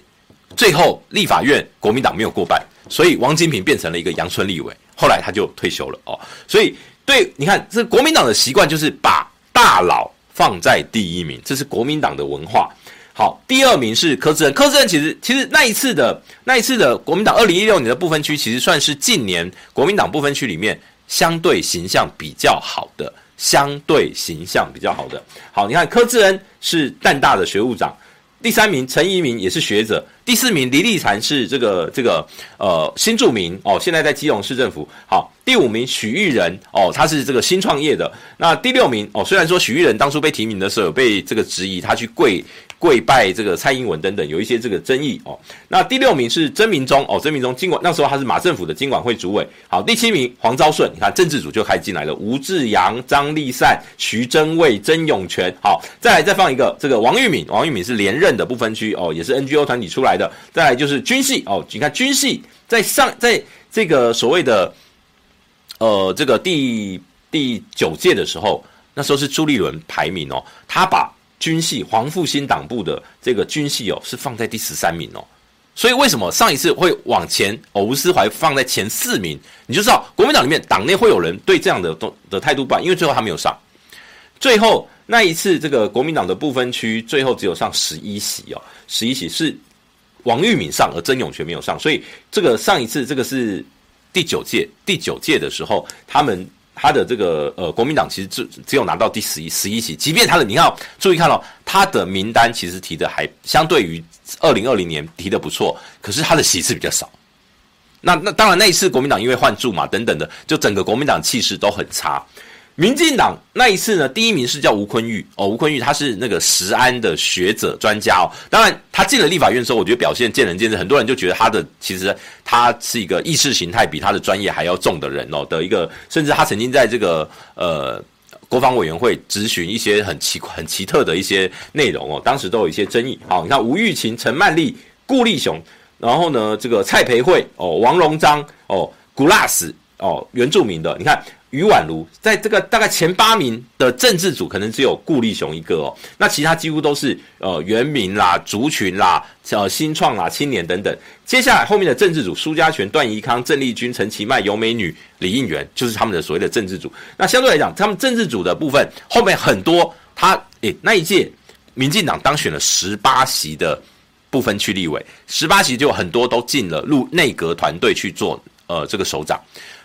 最后立法院国民党没有过半，所以王金平变成了一个阳春立委。后来他就退休了哦。所以对，你看，这国民党的习惯就是把大佬放在第一名，这是国民党的文化。好，第二名是柯志恩。柯志恩其实其实那一次的那一次的国民党二零一六年的不分区，其实算是近年国民党不分区里面相对形象比较好的。相对形象比较好的，好，你看柯志恩是淡大的学务长，第三名陈怡民也是学者，第四名黎立才是这个这个呃新住民哦，现在在基隆市政府。好，第五名许玉仁哦，他是这个新创业的。那第六名哦，虽然说许玉仁当初被提名的时候有被这个质疑，他去跪。跪拜这个蔡英文等等，有一些这个争议哦。那第六名是曾明忠哦，曾明忠经管那时候他是马政府的经管会主委。好，第七名黄昭顺，你看政治组就开进来了，吴志阳、张丽善、徐榛蔚、曾永权。好，再来再放一个这个王玉敏，王玉敏是连任的不分区哦，也是 NGO 团体出来的。再来就是军系哦，你看军系在上在这个所谓的呃这个第第九届的时候，那时候是朱立伦排名哦，他把。军系黄复兴党部的这个军系哦，是放在第十三名哦，所以为什么上一次会往前哦？吴思怀放在前四名，你就知道国民党里面党内会有人对这样的东的态度不，因为最后他没有上，最后那一次这个国民党的不分区最后只有上十一席哦，十一席是王玉敏上，而曾永权没有上，所以这个上一次这个是第九届第九届的时候他们。他的这个呃，国民党其实只只有拿到第十一十一席，即便他的你要注意看哦，他的名单其实提的还相对于二零二零年提的不错，可是他的席次比较少。那那当然那一次国民党因为换柱嘛等等的，就整个国民党气势都很差。民进党那一次呢，第一名是叫吴坤玉哦，吴坤玉他是那个石安的学者专家哦。当然，他进了立法院之后，我觉得表现见仁见智，很多人就觉得他的其实他是一个意识形态比他的专业还要重的人哦的一个，甚至他曾经在这个呃国防委员会咨询一些很奇很奇特的一些内容哦，当时都有一些争议。好，你看吴玉琴、陈曼丽、顾立雄，然后呢这个蔡培慧哦、王荣章哦、古拉斯哦，原住民的，你看。余宛如在这个大概前八名的政治组，可能只有顾立雄一个哦，那其他几乎都是呃原民啦、族群啦、呃新创啦、青年等等。接下来后面的政治组，苏家全、段宜康、郑丽君、陈其迈、尤美女、李应元，就是他们的所谓的政治组。那相对来讲，他们政治组的部分后面很多，他诶那一届民进党当选了十八席的部分区立委，十八席就很多都进了入内阁团队去做呃这个首长。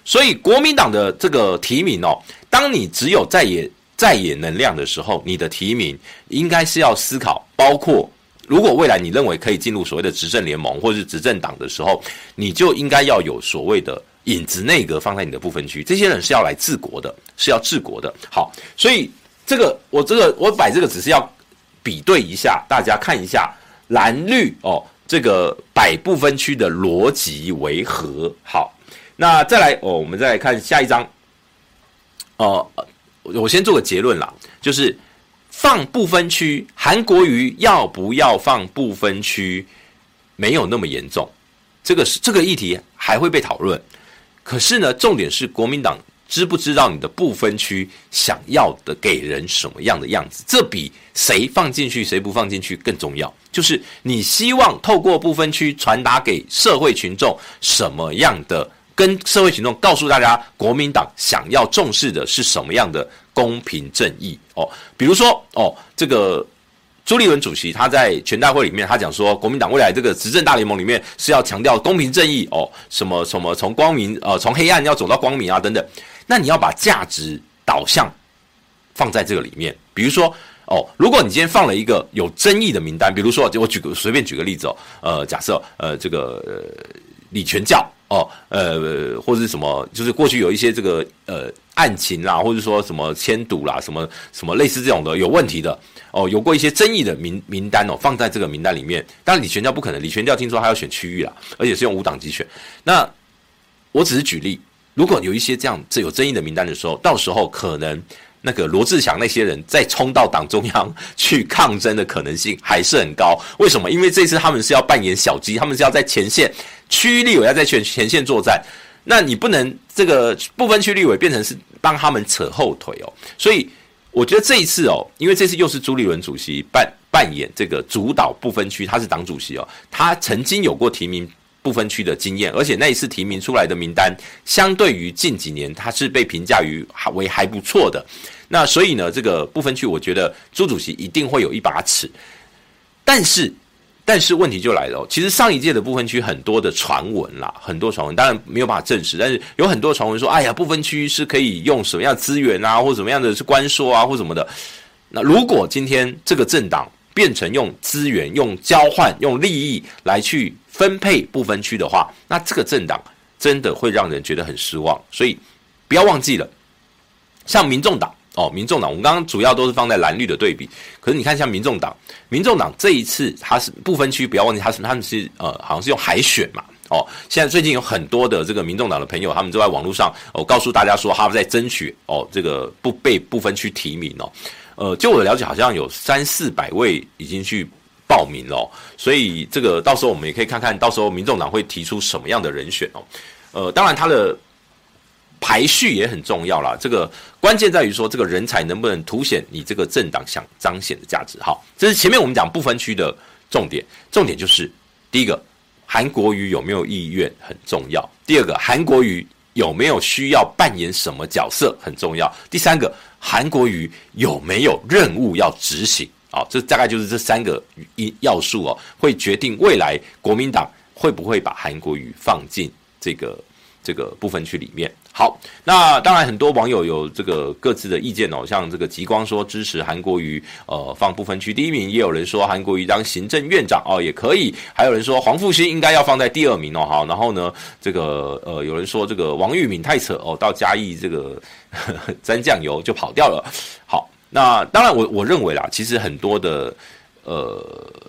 所以国民党的这个提名哦，当你只有在野在野能量的时候，你的提名应该是要思考，包括如果未来你认为可以进入所谓的执政联盟或者是执政党的时候，你就应该要有所谓的影子内阁放在你的部分区。这些人是要来治国的，是要治国的。好，所以这个我这个我摆这个只是要比对一下，大家看一下蓝绿哦，这个摆部分区的逻辑为何？好，那再来哦，我们再来看下一张。哦、呃，我先做个结论啦，就是。放不分区，韩国瑜要不要放不分区？没有那么严重，这个是这个议题还会被讨论。可是呢，重点是国民党知不知道你的不分区想要的给人什么样的样子？这比谁放进去谁不放进去更重要。就是你希望透过不分区传达给社会群众什么样的？跟社会群众告诉大家，国民党想要重视的是什么样的公平正义哦？比如说哦，这个朱立伦主席他在全大会里面，他讲说，国民党未来这个执政大联盟里面是要强调公平正义哦，什么什么从光明呃从黑暗要走到光明啊等等。那你要把价值导向放在这个里面，比如说哦，如果你今天放了一个有争议的名单，比如说我举个随便举个例子哦，呃，假设呃这个李全教。哦，呃，或者是什么，就是过去有一些这个呃案情啦，或者说什么迁赌啦，什么什么类似这种的有问题的哦，有过一些争议的名名单哦，放在这个名单里面。当然李全教不可能，李全教听说他要选区域啦，而且是用无党籍选。那我只是举例，如果有一些这样这有争议的名单的时候，到时候可能。那个罗志强那些人再冲到党中央 去抗争的可能性还是很高。为什么？因为这次他们是要扮演小鸡，他们是要在前线，区域立委要在前前线作战。那你不能这个不分区立委变成是帮他们扯后腿哦。所以我觉得这一次哦，因为这次又是朱立伦主席扮扮演这个主导不分区，他是党主席哦，他曾经有过提名。不分区的经验，而且那一次提名出来的名单，相对于近几年，它是被评价于还为还不错的。那所以呢，这个不分区，我觉得朱主席一定会有一把尺。但是，但是问题就来了，其实上一届的部分区很多的传闻啦，很多传闻，当然没有办法证实，但是有很多传闻说，哎呀，不分区是可以用什么样资源啊，或什么样的是关说啊，或什么的。那如果今天这个政党变成用资源、用交换、用利益来去。分配不分区的话，那这个政党真的会让人觉得很失望。所以不要忘记了，像民众党哦，民众党，我们刚刚主要都是放在蓝绿的对比。可是你看，像民众党，民众党这一次它是不分区，不要忘记它是他们是呃，好像是用海选嘛。哦，现在最近有很多的这个民众党的朋友，他们就在网络上哦告诉大家说，他们在争取哦这个不被不分区提名哦。呃，就我的了解，好像有三四百位已经去。报名了，所以这个到时候我们也可以看看到时候民众党会提出什么样的人选哦。呃，当然他的排序也很重要啦。这个关键在于说，这个人才能不能凸显你这个政党想彰显的价值。好，这是前面我们讲不分区的重点。重点就是第一个，韩国瑜有没有意愿很重要；第二个，韩国瑜有没有需要扮演什么角色很重要；第三个，韩国瑜有没有任务要执行。好，这大概就是这三个一要素哦，会决定未来国民党会不会把韩国瑜放进这个这个部分区里面。好，那当然很多网友有这个各自的意见哦，像这个极光说支持韩国瑜呃放不分区第一名，也有人说韩国瑜当行政院长哦也可以，还有人说黄复兴应该要放在第二名哦。好，然后呢这个呃有人说这个王玉敏太扯哦，到嘉义这个呵 呵沾酱油就跑掉了。好。那当然，我我认为啦，其实很多的，呃，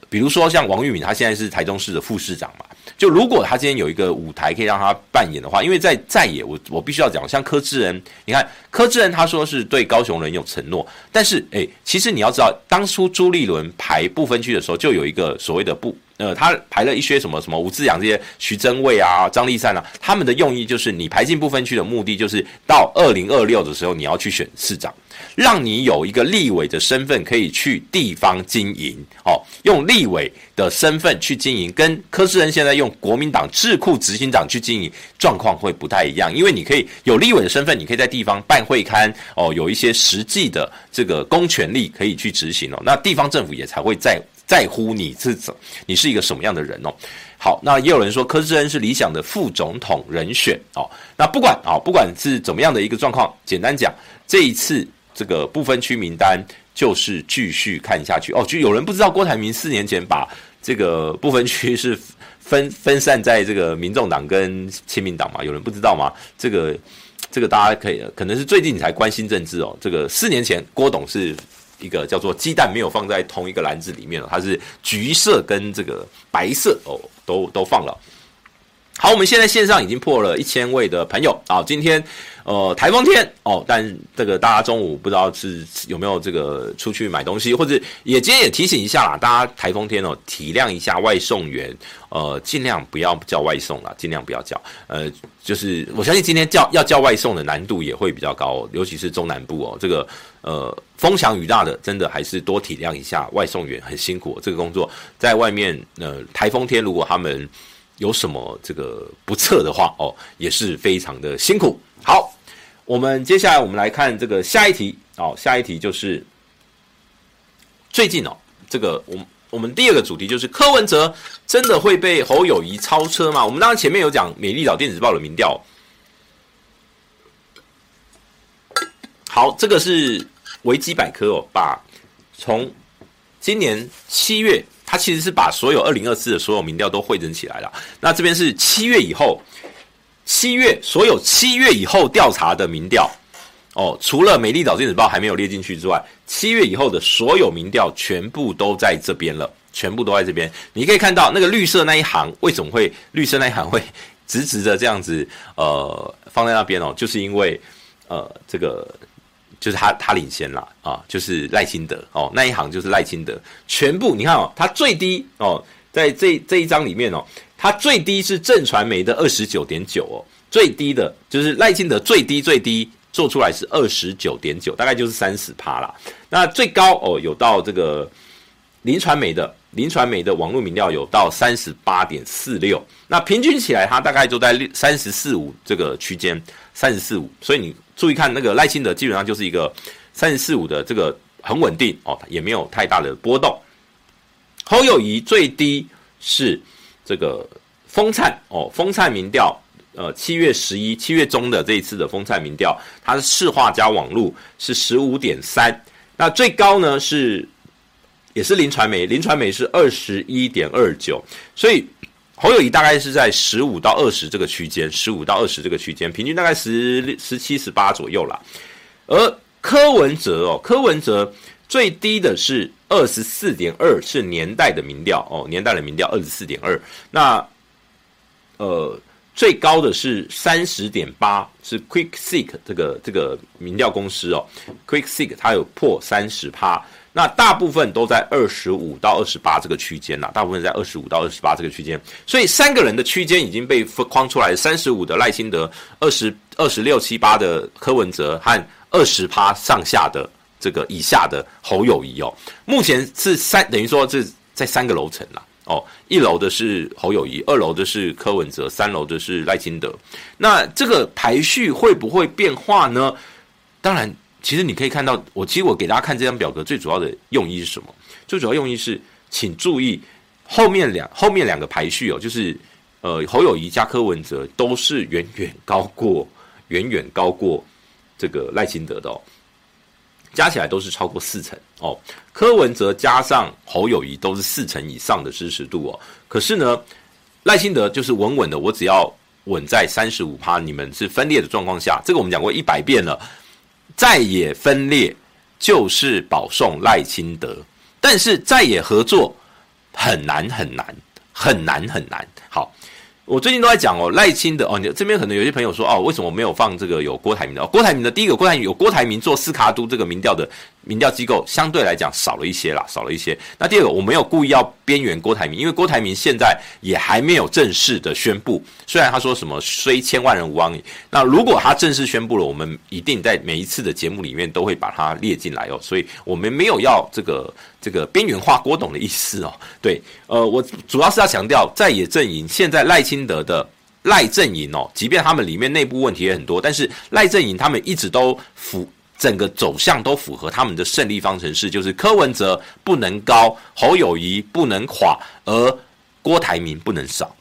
比如说像王玉敏，他现在是台中市的副市长嘛。就如果他今天有一个舞台可以让他扮演的话，因为在在野，我我必须要讲，像柯志恩，你看柯志恩他说是对高雄人有承诺，但是诶、其实你要知道，当初朱立伦排不分区的时候，就有一个所谓的不，呃，他排了一些什么什么吴志扬这些徐榛蔚啊、张立善啊，他们的用意就是你排进不分区的目的，就是到二零二六的时候你要去选市长。让你有一个立委的身份，可以去地方经营哦，用立委的身份去经营，跟柯志恩现在用国民党智库执行长去经营，状况会不太一样。因为你可以有立委的身份，你可以在地方办会刊哦，有一些实际的这个公权力可以去执行哦，那地方政府也才会在在乎你是怎，你是一个什么样的人哦。好，那也有人说柯志恩是理想的副总统人选哦。那不管啊，不管是怎么样的一个状况，简单讲，这一次。这个不分区名单就是继续看下去哦。就有人不知道郭台铭四年前把这个不分区是分分散在这个民众党跟亲民党嘛？有人不知道吗？这个这个大家可以可能是最近你才关心政治哦。这个四年前郭董是一个叫做鸡蛋没有放在同一个篮子里面哦，它是橘色跟这个白色哦，都都放了。好，我们现在线上已经破了一千位的朋友啊！今天呃台风天哦，但这个大家中午不知道是有没有这个出去买东西，或者也今天也提醒一下啦，大家台风天哦，体谅一下外送员，呃，尽量不要叫外送啦，尽量不要叫。呃，就是我相信今天叫要叫外送的难度也会比较高，尤其是中南部哦，这个呃风强雨大的，真的还是多体谅一下外送员，很辛苦，这个工作在外面呃台风天如果他们。有什么这个不测的话哦，也是非常的辛苦。好，我们接下来我们来看这个下一题哦，下一题就是最近哦，这个我们我们第二个主题就是柯文哲真的会被侯友谊超车吗？我们当然前面有讲美丽岛电子报的民调。好，这个是维基百科哦，把从今年七月。他其实是把所有二零二四的所有民调都汇整起来了。那这边是七月以后，七月所有七月以后调查的民调哦，除了美丽岛电子报还没有列进去之外，七月以后的所有民调全部都在这边了，全部都在这边。你可以看到那个绿色那一行为什么会绿色那一行会 直直的这样子呃放在那边哦，就是因为呃这个。就是他，他领先了啊！就是赖清德哦，那一行就是赖清德，全部你看哦，他最低哦，在这这一张里面哦，他最低是正传媒的二十九点九哦，最低的就是赖清德最低最低做出来是二十九点九，大概就是三十趴啦。那最高哦，有到这个林传媒的林传媒的网络民调有到三十八点四六，那平均起来它大概就在三十四五这个区间，三十四五，所以你。注意看那个赖清德，基本上就是一个三十四五的这个很稳定哦，也没有太大的波动。侯友谊最低是这个风灿哦，风灿民调，呃，七月十一七月中的这一次的风灿民调，它的市话加网路是十五点三，那最高呢是也是林传媒，林传媒是二十一点二九，所以。侯友宜大概是在十五到二十这个区间，十五到二十这个区间，平均大概十十七、十八左右啦。而柯文哲哦，柯文哲最低的是二十四点二，是年代的民调哦，年代的民调二十四点二。那呃，最高的是三十点八，是 Quick Seek 这个这个民调公司哦，Quick Seek 它有破三十趴。那大部分都在二十五到二十八这个区间呐，大部分在二十五到二十八这个区间，所以三个人的区间已经被框出来，三十五的赖清德，二十二十六七八的柯文哲和二十趴上下的这个以下的侯友谊哦，目前是三等于说这在三个楼层啦哦，一楼的是侯友谊，二楼的是柯文哲，三楼的是赖清德，那这个排序会不会变化呢？当然。其实你可以看到，我其实我给大家看这张表格最主要的用意是什么？最主要用意是，请注意后面两后面两个排序哦，就是呃侯友谊加柯文哲都是远远高过远远高过这个赖清德的哦，加起来都是超过四成哦。柯文哲加上侯友谊都是四成以上的支持度哦。可是呢，赖清德就是稳稳的，我只要稳在三十五趴，你们是分裂的状况下，这个我们讲过一百遍了。在野分裂就是保送赖清德，但是在野合作很难很难很难很难。好。我最近都在讲哦，赖清德哦，你这边可能有些朋友说哦，为什么没有放这个有郭台铭的？哦，郭台铭的第一个，郭台铭有郭台铭做斯卡都这个民调的民调机构，相对来讲少了一些啦，少了一些。那第二个，我没有故意要边缘郭台铭，因为郭台铭现在也还没有正式的宣布。虽然他说什么虽千万人无往矣，那如果他正式宣布了，我们一定在每一次的节目里面都会把它列进来哦。所以我们没有要这个。这个边缘化郭董的意思哦，对，呃，我主要是要强调在野阵营现在赖清德的赖阵营哦，即便他们里面内部问题也很多，但是赖阵营他们一直都符整个走向都符合他们的胜利方程式，就是柯文哲不能高，侯友宜不能垮，而郭台铭不能少。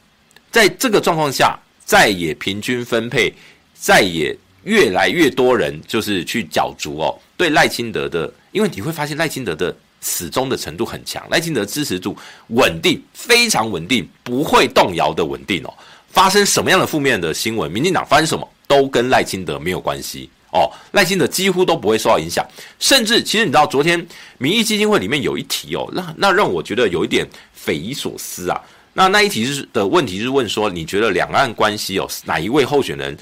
在这个状况下，再也平均分配，再也越来越多人就是去角逐哦，对赖清德的。因为你会发现赖清德的始终的程度很强，赖清德支持度稳定，非常稳定，不会动摇的稳定哦。发生什么样的负面的新闻，民进党发生什么都跟赖清德没有关系哦，赖清德几乎都不会受到影响。甚至其实你知道，昨天民意基金会里面有一题哦，那那让我觉得有一点匪夷所思啊。那那一题是的问题是问说，你觉得两岸关系哦，哪一位候选人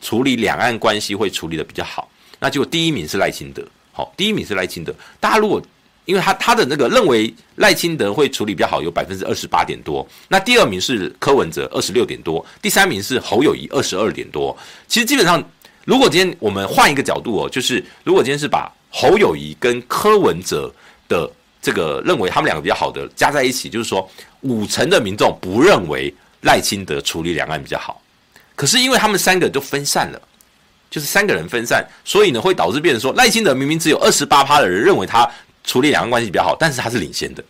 处理两岸关系会处理得比较好？那结果第一名是赖清德，好，第一名是赖清德。大家如果因为他他的那个认为赖清德会处理比较好，有百分之二十八点多。那第二名是柯文哲二十六点多，第三名是侯友谊二十二点多。其实基本上，如果今天我们换一个角度哦，就是如果今天是把侯友宜跟柯文哲的这个认为他们两个比较好的加在一起，就是说五成的民众不认为赖清德处理两岸比较好。可是因为他们三个都分散了。就是三个人分散，所以呢会导致变成说赖清德明明只有二十八趴的人认为他处理两岸关系比较好，但是他是领先的。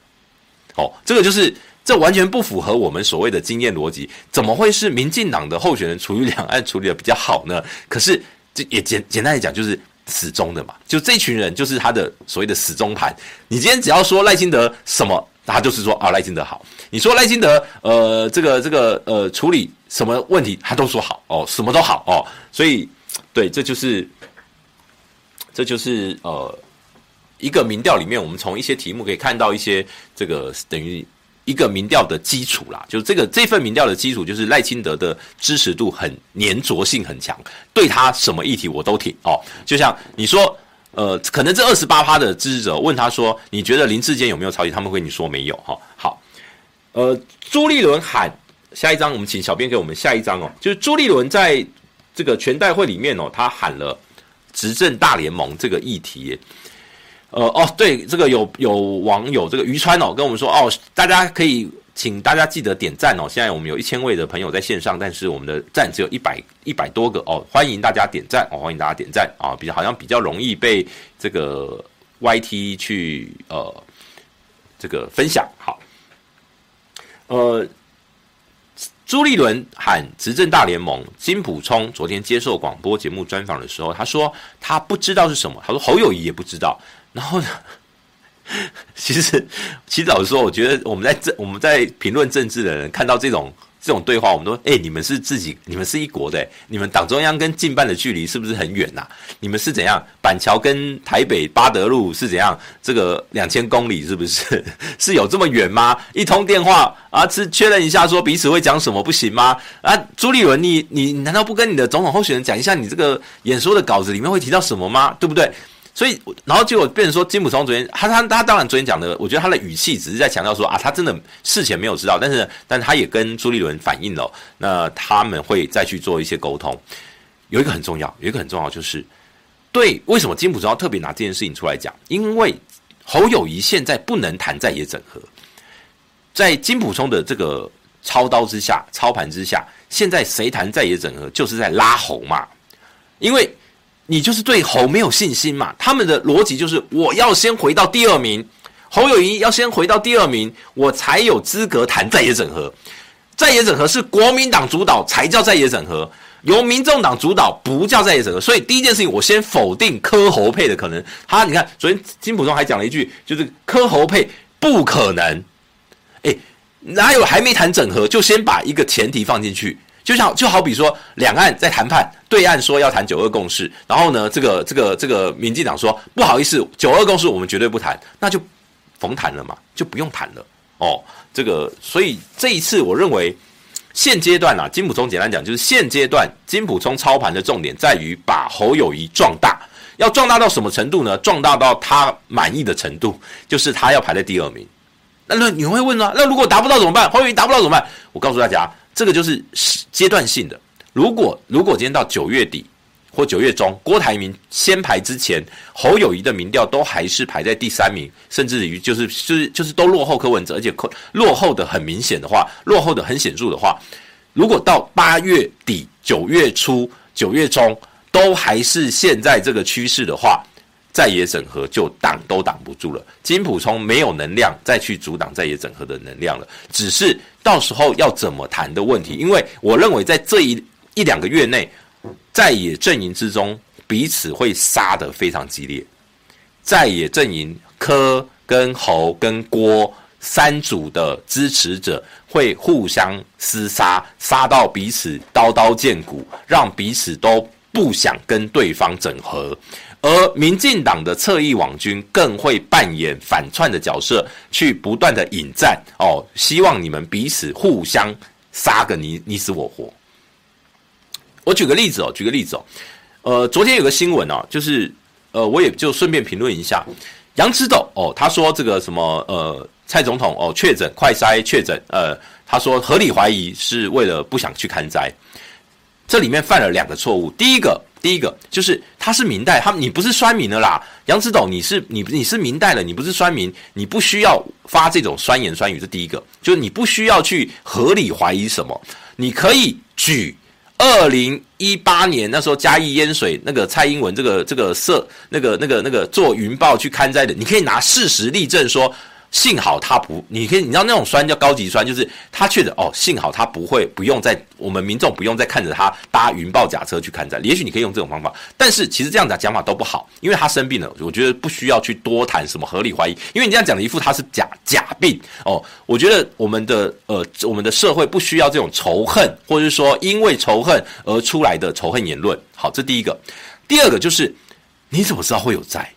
哦，这个就是这完全不符合我们所谓的经验逻辑。怎么会是民进党的候选人处理两岸处理的比较好呢？可是这也简简单来讲就是死忠的嘛，就这群人就是他的所谓的死忠盘。你今天只要说赖清德什么，他就是说啊赖清德好。你说赖清德呃这个这个呃处理什么问题，他都说好哦，什么都好哦，所以。对，这就是，这就是呃，一个民调里面，我们从一些题目可以看到一些这个等于一个民调的基础啦。就是这个这份民调的基础，就是赖清德的支持度很粘着性很强，对他什么议题我都挺哦。就像你说，呃，可能这二十八趴的支持者问他说，你觉得林志坚有没有抄袭？他们会跟你说没有哈、好，呃，朱立伦喊下一张，我们请小编给我们下一张哦，就是朱立伦在。这个全代会里面哦，他喊了“执政大联盟”这个议题，呃哦，对，这个有有网友这个于川哦跟我们说哦，大家可以请大家记得点赞哦。现在我们有一千位的朋友在线上，但是我们的赞只有一百一百多个哦，欢迎大家点赞哦，欢迎大家点赞啊，比较好像比较容易被这个 YT 去呃这个分享好，呃。朱立伦喊执政大联盟，金普聪昨天接受广播节目专访的时候，他说他不知道是什么。他说侯友谊也不知道。然后呢，其实其实老实说，我觉得我们在政我们在评论政治的人看到这种。这种对话，我们都哎、你们是自己，你们是一国的，你们党中央跟近办的距离是不是很远呐、你们是怎样？板桥跟台北八德路是怎样？这个两千公里是不是 是有这么远吗？一通电话啊，是确认一下说彼此会讲什么不行吗？啊，朱立伦，你你难道不跟你的总统候选人讲一下你这个演说的稿子里面会提到什么吗？对不对？所以，然后结果变成说，金普松昨天，他他他当然昨天讲的，我觉得他的语气只是在强调说啊，他真的事前没有知道，但是，但他也跟朱立伦反映了，那他们会再去做一些沟通。有一个很重要，有一个很重要就是，对，为什么金普松要特别拿这件事情出来讲？因为侯友谊现在不能谈在野整合，在金普松的这个操刀之下、操盘之下，现在谁谈在野整合，就是在拉侯嘛，因为。你就是对侯没有信心嘛？他们的逻辑就是我要先回到第二名，侯友谊要先回到第二名，我才有资格谈在野整合。在野整合是国民党主导才叫在野整合，由民众党主导不叫在野整合。所以第一件事情，我先否定柯侯配的可能。他你看，昨天金普中还讲了一句，就是柯侯配不可能。诶，哪有还没谈整合就先把一个前提放进去？就像就好比说，两岸在谈判，对岸说要谈九二共识，然后呢，这个这个这个民进党说不好意思，九二共识我们绝对不谈，那就甭谈了嘛，就不用谈了哦。这个所以这一次我认为现阶段啊，金普聪简单讲就是现阶段金普聪操盘的重点在于把侯友谊壮大，要壮大到什么程度呢？壮大到他满意的程度，就是他要排在第二名。那那你会问呢？那如果达不到怎么办？侯友谊达不到怎么办？我告诉大家。这个就是阶段性的。如果如果今天到九月底或九月中，郭台铭先排之前，侯友谊的民调都还是排在第三名，甚至于就是就是就是都落后柯文哲，而且落后的很明显的话，落后的很显著的话，如果到八月底、九月初、九月中都还是现在这个趋势的话，在野整合就挡都挡不住了。金普充没有能量再去阻挡在野整合的能量了，只是到时候要怎么谈的问题。因为我认为在这一一两个月内，在野阵营之中彼此会杀得非常激烈。在野阵营柯跟侯跟郭三组的支持者会互相厮杀，杀到彼此刀刀见骨，让彼此都不想跟对方整合。而民进党的侧翼网军更会扮演反串的角色，去不断的引战哦，希望你们彼此互相杀个你你死我活。我举个例子哦，举个例子哦，呃，昨天有个新闻哦，就是呃，我也就顺便评论一下，杨之斗哦，他说这个什么呃，蔡总统哦确诊快筛确诊，呃，他说合理怀疑是为了不想去看灾，这里面犯了两个错误，第一个。第一个就是他是明代，他你不是酸民的啦，杨子斗你是你你是明代了，你不是酸民，你不需要发这种酸言酸语。这第一个就是你不需要去合理怀疑什么，你可以举二零一八年那时候嘉义淹水那个蔡英文这个这个社那个那个那个做云豹去刊载的，你可以拿事实例证说。幸好他不，你可以，你知道那种酸叫高级酸，就是他确诊哦。幸好他不会，不用再我们民众不用再看着他搭云豹甲车去看灾。也许你可以用这种方法，但是其实这样讲讲法都不好，因为他生病了。我觉得不需要去多谈什么合理怀疑，因为你这样讲的一副他是假假病哦。我觉得我们的呃，我们的社会不需要这种仇恨，或者是说因为仇恨而出来的仇恨言论。好，这第一个。第二个就是你怎么知道会有灾？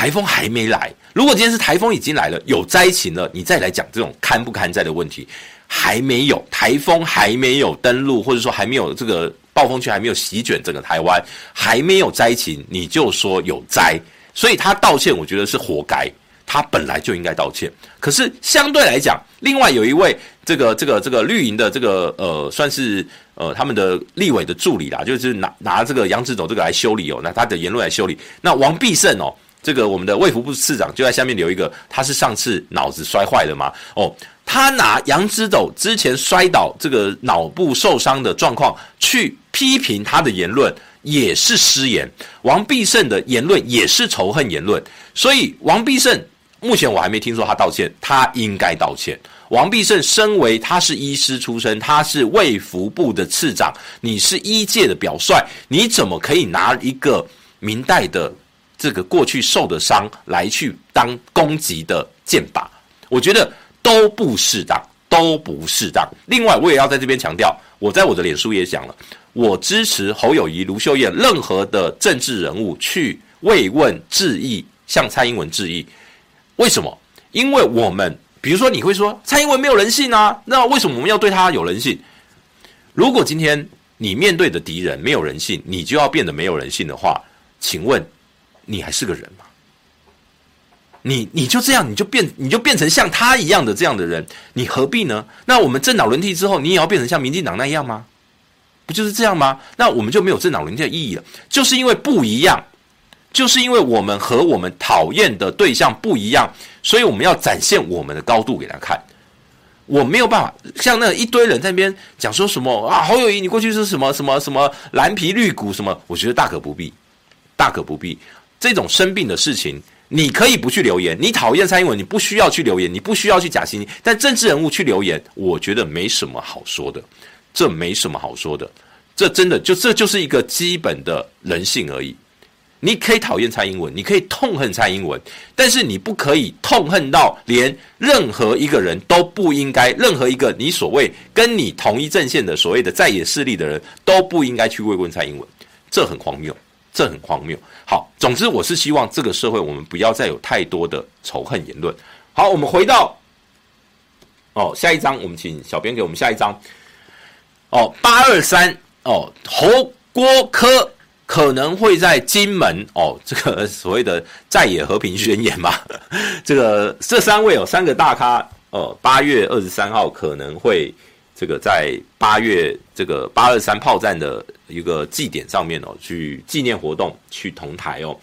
台风还没来，如果今天是台风已经来了，有灾情了，你再来讲这种堪不堪灾的问题，还没有台风还没有登陆，或者说还没有这个暴风圈还没有席卷整个台湾，还没有灾情，你就说有灾，所以他道歉，我觉得是活该，他本来就应该道歉。可是相对来讲，另外有一位这个这个这个绿营的这个呃，算是呃他们的立委的助理啦，就是拿拿这个杨志斗这个来修理哦，那他的言论来修理，那王必胜哦。这个我们的卫福部次长就在下面留一个，他是上次脑子摔坏了吗？哦，他拿杨之斗之前摔倒这个脑部受伤的状况去批评他的言论，也是失言。王必胜的言论也是仇恨言论，所以王必胜目前我还没听说他道歉，他应该道歉。王必胜身为他是医师出身，他是卫福部的次长，你是医界的表率，你怎么可以拿一个明代的？这个过去受的伤来去当攻击的箭靶，我觉得都不适当，都不适当。另外，我也要在这边强调，我在我的脸书也讲了，我支持侯友谊、卢秀燕任何的政治人物去慰问致意，向蔡英文致意。为什么？因为我们，比如说你会说蔡英文没有人性啊，那为什么我们要对他有人性？如果今天你面对的敌人没有人性，你就要变得没有人性的话，请问？你还是个人吗？你你就这样，你就变，你就变成像他一样的这样的人，你何必呢？那我们政党轮替之后，你也要变成像民进党那样吗？不就是这样吗？那我们就没有政党轮替的意义了。就是因为不一样，就是因为我们和我们讨厌的对象不一样，所以我们要展现我们的高度给他看。我没有办法像那一堆人在那边讲说什么啊，侯友宜，你过去是什么什么什么蓝皮绿骨什么？我觉得大可不必，大可不必。这种生病的事情，你可以不去留言。你讨厌蔡英文，你不需要去留言，你不需要去假惺惺。但政治人物去留言，我觉得没什么好说的，这没什么好说的。这真的就这就是一个基本的人性而已。你可以讨厌蔡英文，你可以痛恨蔡英文，但是你不可以痛恨到连任何一个人都不应该，任何一个你所谓跟你同一阵线的所谓的在野势力的人都不应该去慰问蔡英文，这很荒谬。这很荒谬。好，总之我是希望这个社会我们不要再有太多的仇恨言论。好，我们回到哦，下一章，我们请小编给我们下一章。哦，八二三哦，侯郭柯可能会在金门哦，这个所谓的在野和平宣言嘛。这个这三位有、哦、三个大咖哦，八月二十三号可能会。这个在八月这个八二三炮战的一个祭典上面哦，去纪念活动去同台哦，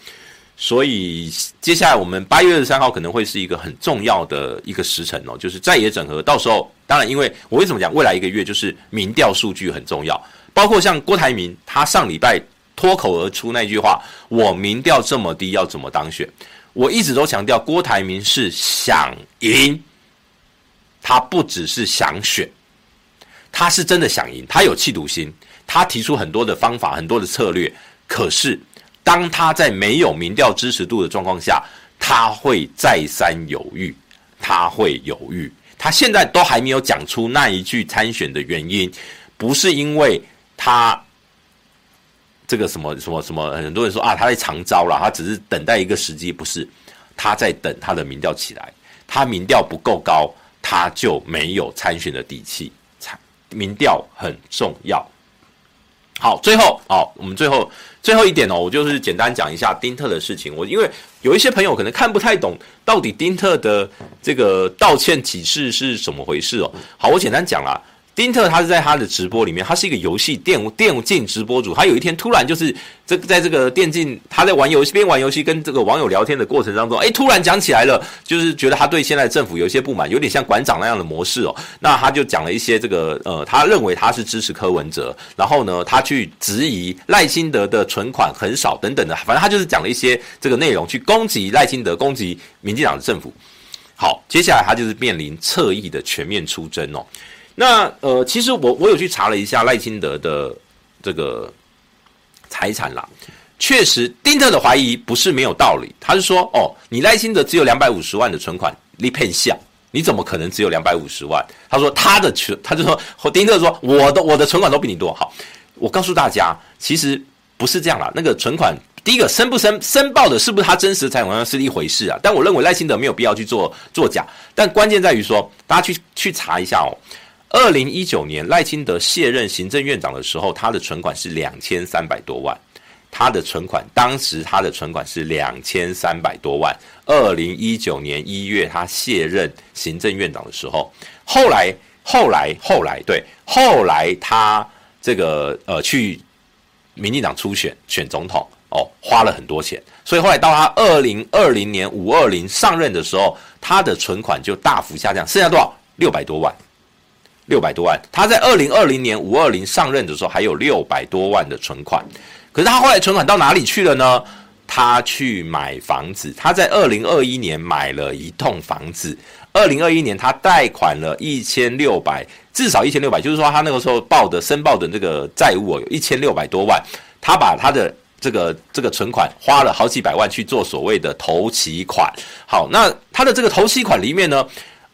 所以接下来我们八月二十三号可能会是一个很重要的一个时辰哦，就是在野整合。到时候当然，因为我为什么讲未来一个月就是民调数据很重要，包括像郭台铭他上礼拜脱口而出那句话：“我民调这么低，要怎么当选？”我一直都强调郭台铭是想赢，他不只是想选。他是真的想赢，他有企图心，他提出很多的方法，很多的策略。可是，当他在没有民调支持度的状况下，他会再三犹豫，他会犹豫。他现在都还没有讲出那一句参选的原因，不是因为他这个什么什么什么，很多人说啊，他在长招了，他只是等待一个时机，不是，他在等他的民调起来，他民调不够高，他就没有参选的底气。民调很重要。好，最后好，我们最后最后一点哦，我就是简单讲一下丁特的事情。我因为有一些朋友可能看不太懂，到底丁特的这个道歉启示是怎么回事哦。好，我简单讲啦。丁特他是在他的直播里面，他是一个游戏电电竞直播主。他有一天突然就是这在这个电竞，他在玩游戏边玩游戏跟这个网友聊天的过程当中，哎，突然讲起来了，就是觉得他对现在政府有一些不满，有点像馆长那样的模式哦。那他就讲了一些这个呃，他认为他是支持柯文哲，然后呢，他去质疑赖清德的存款很少等等的，反正他就是讲了一些这个内容去攻击赖清德，攻击民进党的政府。好，接下来他就是面临侧翼的全面出征哦。那呃，其实我我有去查了一下赖清德的这个财产啦，确实丁特的怀疑不是没有道理。他是说，哦，你赖清德只有两百五十万的存款，你骗笑，你怎么可能只有两百五十万？他说他的存，他就说丁特说我的我的存款都比你多。好，我告诉大家，其实不是这样啦。那个存款，第一个申不申申报的是不是他真实的财产是一回事啊。但我认为赖清德没有必要去做作假。但关键在于说，大家去去查一下哦。二零一九年赖清德卸任行政院长的时候，他的存款是两千三百多万。他的存款，当时他的存款是两千三百多万。二零一九年一月他卸任行政院长的时候，后来后来后来对，后来他这个呃去民进党初选选总统哦，花了很多钱，所以后来到他二零二零年五二零上任的时候，他的存款就大幅下降，剩下多少？六百多万。六百多万，他在二零二零年五二零上任的时候还有六百多万的存款，可是他后来存款到哪里去了呢？他去买房子，他在二零二一年买了一栋房子，二零二一年他贷款了一千六百，至少一千六百，就是说他那个时候报的申报的这个债务有一千六百多万，他把他的这个这个存款花了好几百万去做所谓的头期款。好，那他的这个头期款里面呢，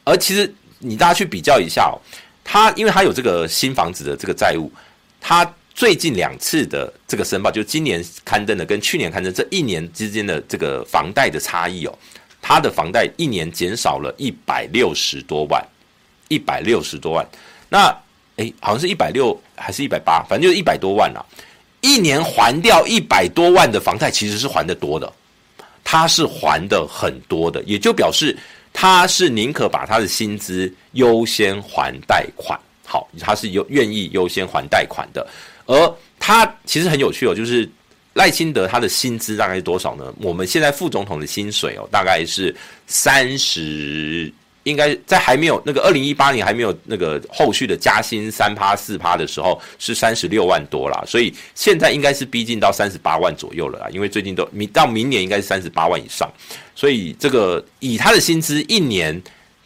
而其实你大家去比较一下哦。他因为他有这个新房子的这个债务，他最近两次的这个申报，就今年刊登的跟去年刊登这一年之间的这个房贷的差异哦，他的房贷一年减少了一百六十多万，一百六十多万。那诶，好像是一百六还是一百八，反正就是一百多万啦。一年还掉一百多万的房贷，其实是还得多的，他是还的很多的，也就表示。他是宁可把他的薪资优先还贷款，好，他是优愿意优先还贷款的。而他其实很有趣哦，就是赖清德他的薪资大概是多少呢？我们现在副总统的薪水哦，大概是三十。应该在还没有那个二零一八年还没有那个后续的加薪三趴四趴的时候是三十六万多啦，所以现在应该是逼近到三十八万左右了啦，因为最近都明到明年应该是三十八万以上，所以这个以他的薪资一年。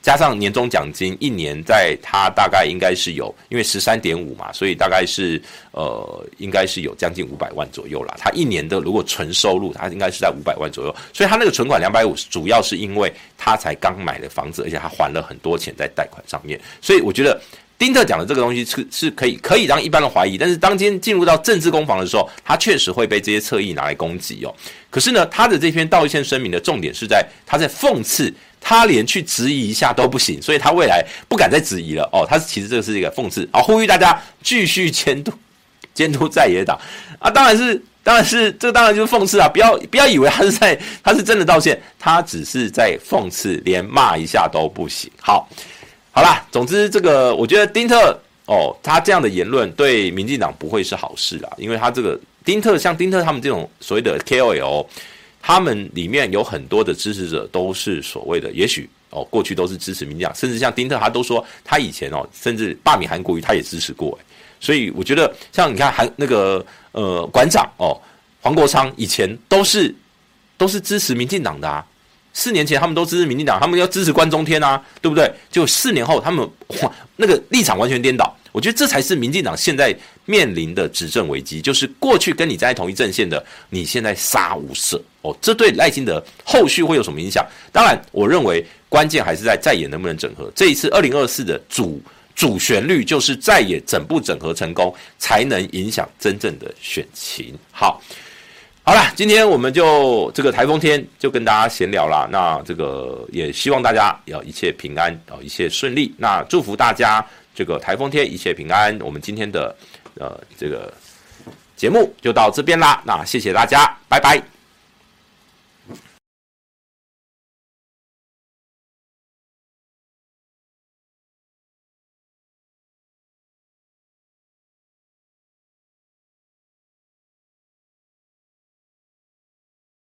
加上年终奖金，一年在他大概应该是有，因为十三点五嘛，所以大概是呃，应该是有将近五百万左右啦。他一年的如果纯收入，他应该是在五百万左右，所以他那个存款两百五，主要是因为他才刚买了房子，而且他还了很多钱在贷款上面。所以我觉得丁特讲的这个东西是是可以可以让一般人怀疑，但是当今进入到政治攻防的时候，他确实会被这些侧翼拿来攻击哦。可是呢，他的这篇道歉声明的重点是在他在讽刺。他连去质疑一下都不行，所以他未来不敢再质疑了。哦，他其实这个是一个讽刺啊，呼吁大家继续监督 监督在野党啊，当然是当然是这当然就是讽刺啊，不要不要以为他是在他是真的道歉，他只是在讽刺，连骂一下都不行。好，好啦，总之这个我觉得丁特哦，他这样的言论对民进党不会是好事啦，因为他这个丁特像丁特他们这种所谓的 KOL。他们里面有很多的支持者都是所谓的，也许哦，过去都是支持民进党，甚至像丁特，他都说他以前哦，甚至罢免韩国瑜，他也支持过。所以我觉得，像你看韩那个呃馆长哦，黄国昌以前都是都是支持民进党的啊。四年前他们都支持民进党，他们要支持关中天啊，对不对？就四年后他们哇，那个立场完全颠倒。我觉得这才是民进党现在面临的执政危机，就是过去跟你在同一阵线的，你现在杀无赦哦，这对赖清德后续会有什么影响？当然，我认为关键还是在在野能不能整合。这一次二零二四的主主旋律就是在野整不整合成功，才能影响真正的选情。好。好了，今天我们就这个台风天就跟大家闲聊了。那这个也希望大家要一切平安啊，一切顺利。那祝福大家这个台风天一切平安。我们今天的呃这个节目就到这边啦。那谢谢大家，拜拜。